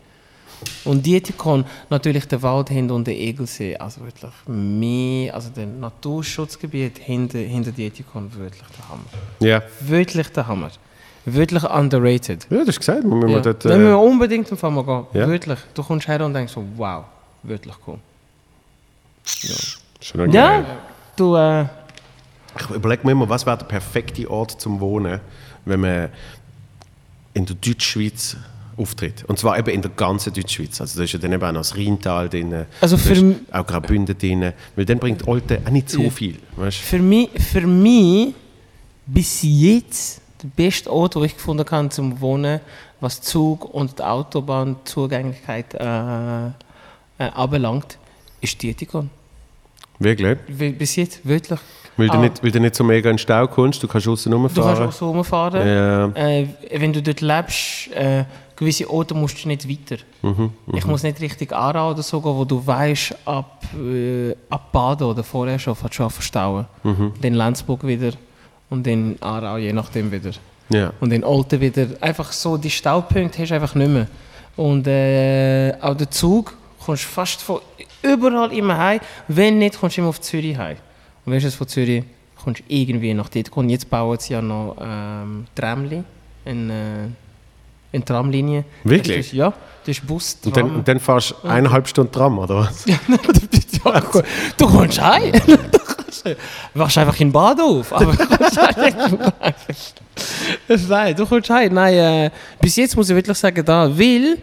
Und Dietikon, natürlich der Wald hinter und der Egelsee. Also wirklich mehr, also das Naturschutzgebiet hinter, hinter Dietikon, wirklich der Hammer. ja. Wirklich der Hammer. Wirklich underrated. Ja, das ist gesagt. Wir müssen Ja. dort, Wenn wir äh, unbedingt auf einmal gehen. Ja. Wirklich. Du kommst her und denkst so, wow, wirklich cool. schon okay. Ja, du, äh, Ich überlege mir immer, was wäre der perfekte Ort zum Wohnen, wenn man in der Deutschschweiz auftritt. Und zwar eben in der ganzen Deutschschweiz. Also da ist ja dann eben auch noch das Rheintal drin, Also da für auch Graubünden drin, weil dann bringt Olten auch nicht so viel. Weißt? für mich, für mich bis jetzt der beste Ort, wo ich gefunden habe zum Wohnen, was Zug und die Autobahnzugänglichkeit äh, äh, anbelangt, ist Dietikon. Wirklich? Bis jetzt, wirklich. Weil, du Ah. nicht, weil du nicht so mega in den Stau kommst, du kannst außen Du kannst rumfahren. auch so rumfahren. Ja. Äh, wenn du dort lebst, äh, gewisse Orte musst du nicht weiter. Mhm, Ich muss nicht richtig Aarau oder so gehen, wo du weißt, ab, äh, ab Baden oder vorher schon fährst du verstauen. Mhm. Dann Lenzburg wieder und dann Aarau, je nachdem wieder. Ja. Und in Olten wieder. Einfach so, die Staupunkte hast du einfach nicht mehr. Und äh, auch der Zug kommst fast von überall immer heim. Wenn nicht, kommst du immer auf Zürich heim. Und weißt du, von Zürich kommst du irgendwie nach dort. Und jetzt bauen sie ja noch ähm, Tramli, eine, äh, eine Tramlinie. Wirklich? Das ist, ja, das ist Bus, Und Tram. dann, und dann fahrst du eineinhalb Stunden Tram, oder was? Ja, du, du kommst heim. Du wachst einfach in Bad auf. Aber du kommst. Nein, du kommst heim. Nein, äh, bis jetzt muss ich wirklich sagen, da, weil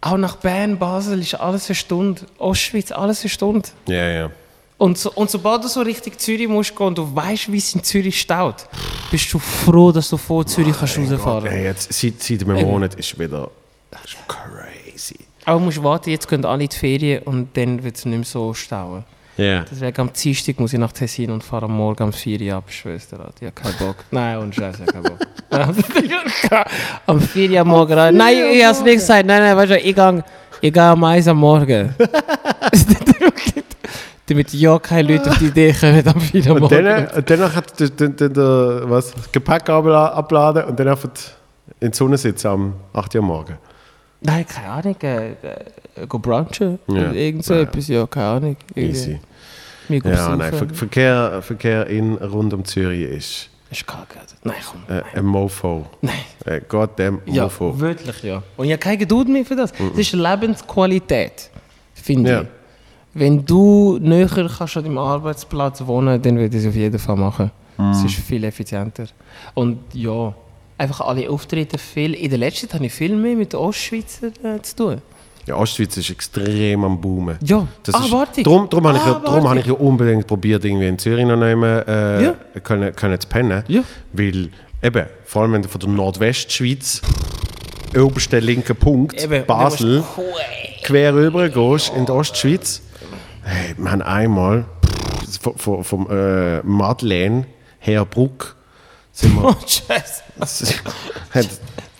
auch nach Bern, Basel ist alles eine Stunde. Ostschweiz, alles eine Stunde. Ja, ja. Und, so, und sobald du so Richtung Zürich musst gehen und du weißt, wie es in Zürich staut, bist du froh, dass du vor Zürich kannst rausfahren Hey, jetzt, seit, seit einem. Monat ist wieder das ist crazy. Aber du musst warten, jetzt gehen alle in die Ferien und dann wird es nicht mehr so stauen. Ja. Deswegen am Dienstag muss ich nach Tessin und fahre am Morgen um 4 Uhr ab, Schwester. Ich habe keinen Bock. Nein, und Scheiße, ich habe keinen Bock. am 4 Uhr am Morgen rein. Nein, ich habe es nicht gesagt. Nein, nein, weißt du, ich gehe, ich gehe am 1 am Morgen. Damit ja keine Leute auf die Idee kommen, am 4 Uhr am Und dann, und dann hat der, der, der, der, was, das Gepäck abla- abladen und dann einfach in die Sonne sitzen am 8 Uhr morgen. Nein, keine Ahnung. Äh, äh, go brunchen. Ja. Irgend so Ja. etwas, ja, keine Ahnung. Irgendwie. Easy. Go Ja, nein, Ver Verkehr, Verkehr in rund um Zürich ist Ist kacke. Nein, komm. äh, ein Mofo. Nein. Äh, goddamn Ja, Mofo. wirklich, ja. Und ich habe keine Geduld mehr für das. Das ist Lebensqualität, finde Ja. ich. Wenn du näher kannst an deinem Arbeitsplatz wohnen, dann würde ich es auf jeden Fall machen. Es ist viel effizienter. Und ja, einfach alle Auftritte viel. In der letzten Zeit habe ich viel mehr mit den Ostschweizer äh, zu tun. Ja, Ostschweiz ist extrem am Boomen. Ja, Das ah, ist, warte. Darum, darum habe ich, ja, Ah, darum habe ich ja unbedingt probiert, irgendwie in Zürich noch einmal äh, Ja. können, können zu pennen. Ja. Weil, eben, vor allem wenn du von der Nordwestschweiz, obersten linken Punkt, Eben, Basel, quer rüber gehst in die Ostschweiz. Hey, wir haben einmal pff, von, von, vom äh, Madeleine Herbruck sind wir, Oh, Scheiße. hat,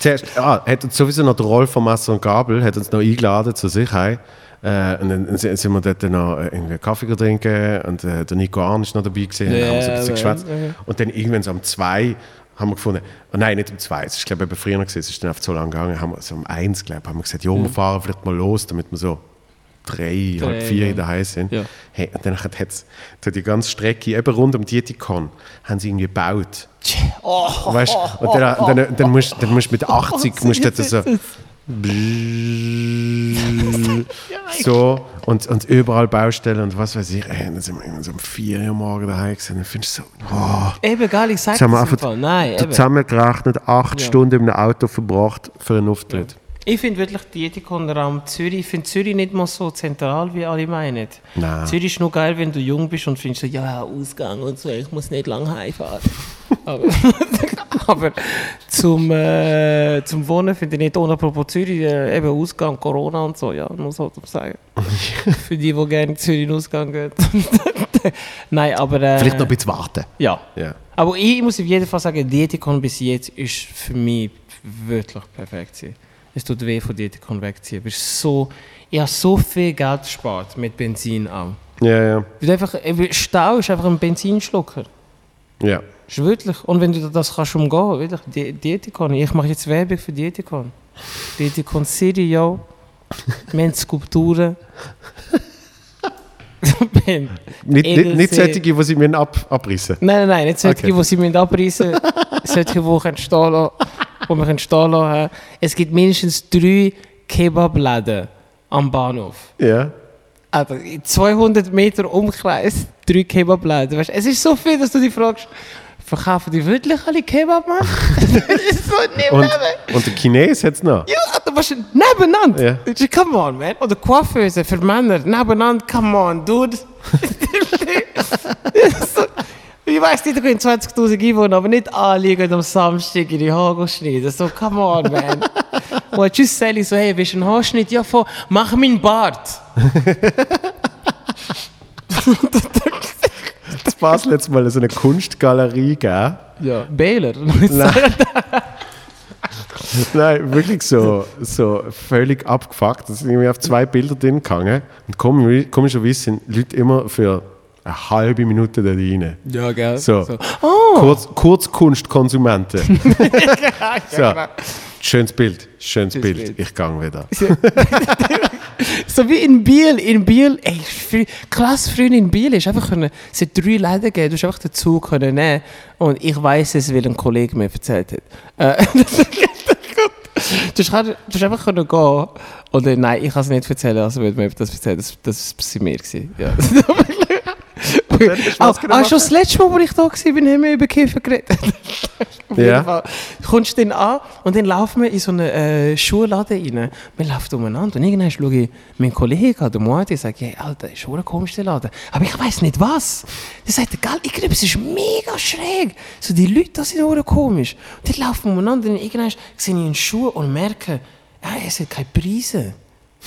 zuerst, ah, hat uns sowieso noch der Rolf von Messer und Gabel hat uns noch eingeladen zu sich heim. Äh, und dann sind sind wir dort noch irgendwie Kaffee trinken und äh, der Nico Arn ist noch dabei gewesen. dann haben wir so ein bisschen geschwätzt. ja. Und dann irgendwann so um zwei haben wir gefunden, oh nein, nicht um zwei, es ist glaube ich eben früher noch gewesen, es ist dann einfach so lang gegangen, haben wir so um eins, glaube ich, haben wir gesagt, jo, wir fahren vielleicht mal los, damit wir so drei, halb vier ja. daheim sind. Ja. Hey, und dann hat es die ganze Strecke, eben rund um Dietikon, haben sie irgendwie gebaut. Oh, Weißt? Und dann, dann, dann, musst, dann musst du mit 80 musst du so. so und, und überall Baustellen und was weiß ich. Ey, dann sind wir irgendwann so um 4 Uhr morgens daheim gewesen. Dann findest du so, oh. Eben, geil, ich sag haben wir das im einfach. Nein, zusammengerechnet 8 Ja. Stunden in einem Auto verbracht für einen Auftritt. Ich finde wirklich die Ethikon-Raum Zürich, ich finde Zürich nicht mal so zentral, wie alle meinen. Nein. Zürich ist nur geil, wenn du jung bist und findest so, ja, Ausgang und so, ich muss nicht lang heimfahren. aber, aber zum, äh, zum Wohnen finde ich nicht ohne Apropos Zürich, äh, eben Ausgang, Corona und so, ja, muss halt sagen. Für die, die gerne in Zürich in Ausgang gehen. Nein, aber... Äh, Vielleicht noch ein bisschen warten. Ja. Ja. Aber ich muss auf jeden Fall sagen, Dietikon bis jetzt ist für mich wirklich perfekt. gewesen. Es tut weh, von. Es ist so, ich habe so viel Geld gespart mit Benzin auch. Ja, ja. Weil Einfach, eben Stau ist einfach ein Benzinschlucker. ja. Ist wirklich. Und wenn du das kannst umgehen, wirklich, Die- Dietikon. Ich mache jetzt Werbung für Dietikon. Dietikon City, yo. Wir haben Skulpturen. Nicht, nicht, nicht solche, die sie mir ab, abrissen. Nein, nein, nein, nicht solche, Okay. die sie abreißen müssen, solche, die können stehen lassen, wo man können stehen lassen. Es gibt mindestens drei Kebabläden am Bahnhof. Ja. Aber in 200 Meter Umkreis drei Kebabläden. Weißt, du, es ist so viel, dass du dich fragst, verkaufen die wirklich alle Kebab, Mann? das ist so nicht Und, und der Chines hat es noch. Ja, du musst nebeneinander. Ja. Ja. Come on, man. Oder Coiffeuse für Männer. Nebeneinander, come on, dude. so, ich weiss nicht, da gehen 20.000 Einwohner, aber nicht alle gehen am Samstag ihre Haare schneiden. So, come on, man. Und tschüss, Sally, so, hey, willst du einen Haarschnitt? Ja, voll, mach meinen Bart. Das Basel jetzt mal so eine Kunstgalerie gegeben. Ja. Bähler. Nein, wirklich so, so völlig abgefuckt. Da sind irgendwie auf zwei Bilder drin gegangen. Und komisch- komischerweise sind Leute immer für eine halbe Minute da rein. ja, gell. So. Oh. Kurz, Kurzkunstkonsumenten. so. klar. Schönes Bild, schönes Bild. Bild. Ich gang wieder. So wie in Biel. In Biel, ey, frü- krass früher in Biel ist einfach können, es hat drei Läden gegeben, du hast einfach den Zug können nehmen und ich weiß es, weil ein Kollege mir erzählt hat. Äh, du hast, du hast einfach können gehen und äh, nein, ich kann es nicht erzählen, also wenn mir das erzählt, das, das war mir gewesen. Ja. Was genau ah, schon das letzte Mal, als ich da war, haben wir über Kiffen geredet. Auf jeden. Fall. Kommst du dann an und dann laufen wir in so einen äh, Schuhladen rein. Wir laufen umeinander und irgendwann schaue ich meinen Kollegen an, der Mutti, und sage, hey, Alter, ist schon ein komischer Laden. Aber ich weiß nicht was. Der sagt, geil, ich glaube, es ist mega schräg. So, die Leute, das sind auch komisch. Und dann laufen wir umeinander und irgendwann sehe ich einen Schuh und merke, ja, es hat keine Preise.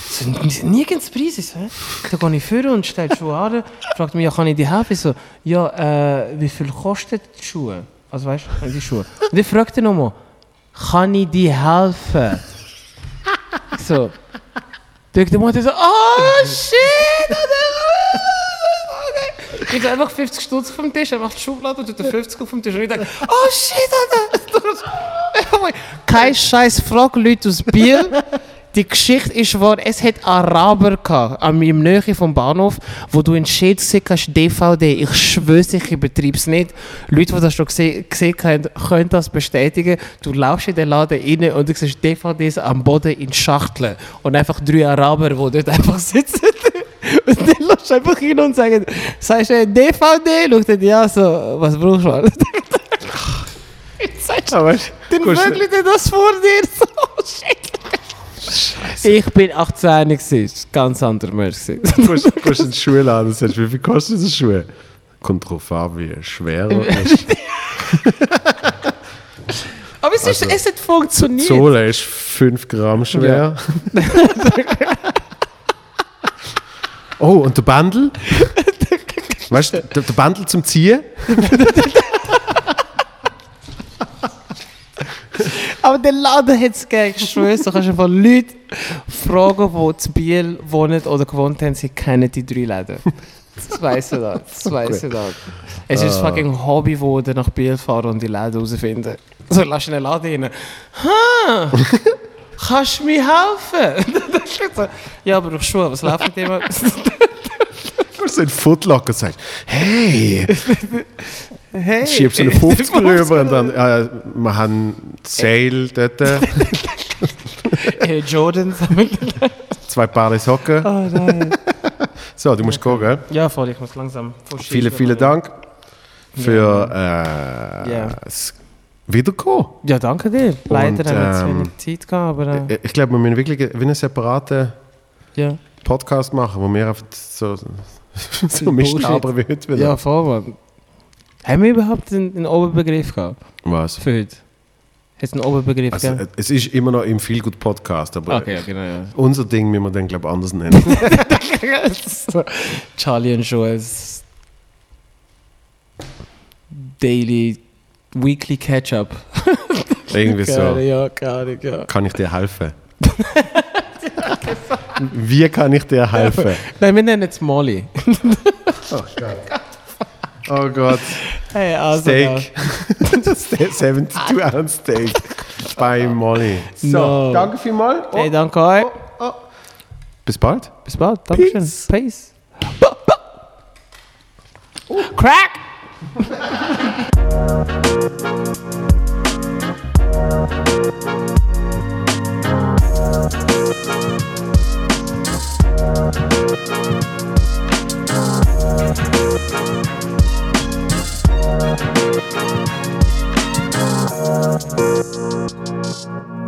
So, nirgends Preise. So, hä? dann gehe ich vor und stelle die Schuhe an, fragt mich, ja, kann ich dir helfen? Ich so, ja, äh, wie viel kosten die Schuhe? Also weißt du, die Schuhe. Und ich fragte nochmal, kann ich dir helfen? so. Dann der Mutter so, oh shit! Okay. Ich einfach 50 Stutz vom Tisch, er macht die Schublade und tut den 50 auf dem Tisch. Und ich denke, oh shit, Alter! Kein Scheiß, frag Leute aus Biel. Die Geschichte ist wahr, es hat Araber gehabt, an meinem Nähe vom Bahnhof, wo du in Schild gesehen hast, DVD. Ich schwöre, ich übertreibe es nicht. Leute, die das schon gesehen, gesehen haben, können das bestätigen. Du laufst in den Laden rein und du siehst DVDs am Boden in Schachteln. Und einfach drei Araber, die dort einfach sitzen. Und dann lässt du einfach hin und sagen, sagst du DVD? Schaut er ja so, was brauchst du? Jetzt sagst du, dann wirklich das vor dir. So, oh shit. Ich bin 18 gewesen, ganz anderer Mensch. gewesen. gehst gehst in die Schule an und sagst, wie viel kostet diese Schuhe? Kommt drauf an, wie schwer er ist. Aber es, ist, Also, es hat funktioniert. Die Sohle ist 5 Gramm schwer. oh, und der Bandel? Weißt du, der, der Bandel zum Ziehen? Aber der Laden hat es gegeben. Ich schwöre, du kannst einfach Leute fragen, die zu Biel wohnen oder gewohnt haben, sie kennen die drei Läden. Das weiss ich da. Das weiss ich da. Es ist ein fucking Hobby geworden, nach Biel fahren und die Läden herausfinden. So, lass in den Laden rein. Ha! Kannst du mir helfen? Das so, ja, aber durch Schuhe, was läuft mit dem? Du hast so einen Footlocker und sagst, hey, Hey! schiebst so einen 50 rüber und dann, äh, wir haben Sale dort, Hey, Jordans. zwei Paar Socken. oh nein. So, du musst gehen, gell? Ja, voll, ich muss langsam. Vielen, vielen Dank für äh, Ja. das Wiederkommen. Ja, danke dir. Leider Und, haben wir zu ähm, wenig Zeit gehabt, aber äh, Ich- Ich glaube, wir müssen wirklich wie einen separaten ja. Podcast machen, wo wir einfach so, so mischen, Bullshit. aber wie heute wieder. Ja, voll, Mann. Haben wir überhaupt einen, einen Oberbegriff gehabt Was? für heute? Hat es einen Oberbegriff Also, äh, es ist immer noch im Feel Good Podcast, aber Okay, genau, ja. unser Ding müssen wir dann, glaube ich, anders nennen. Charlie und Joel's Daily Weekly Catch-up. Irgendwie so. Ja, gar nicht, ja. Kann ich dir helfen? Wie kann ich dir helfen? Nein, wir nennen es Molly. Oh Gott. Oh Gott. Hey, also Steak. 72 ah. Ounce Steak bei Molly. So, no. danke vielmals. Oh, hey, danke euch. Oh, oh, oh. Bis bald. Bis bald. Dankeschön. Peace. Peace. Oh. Crack! Thank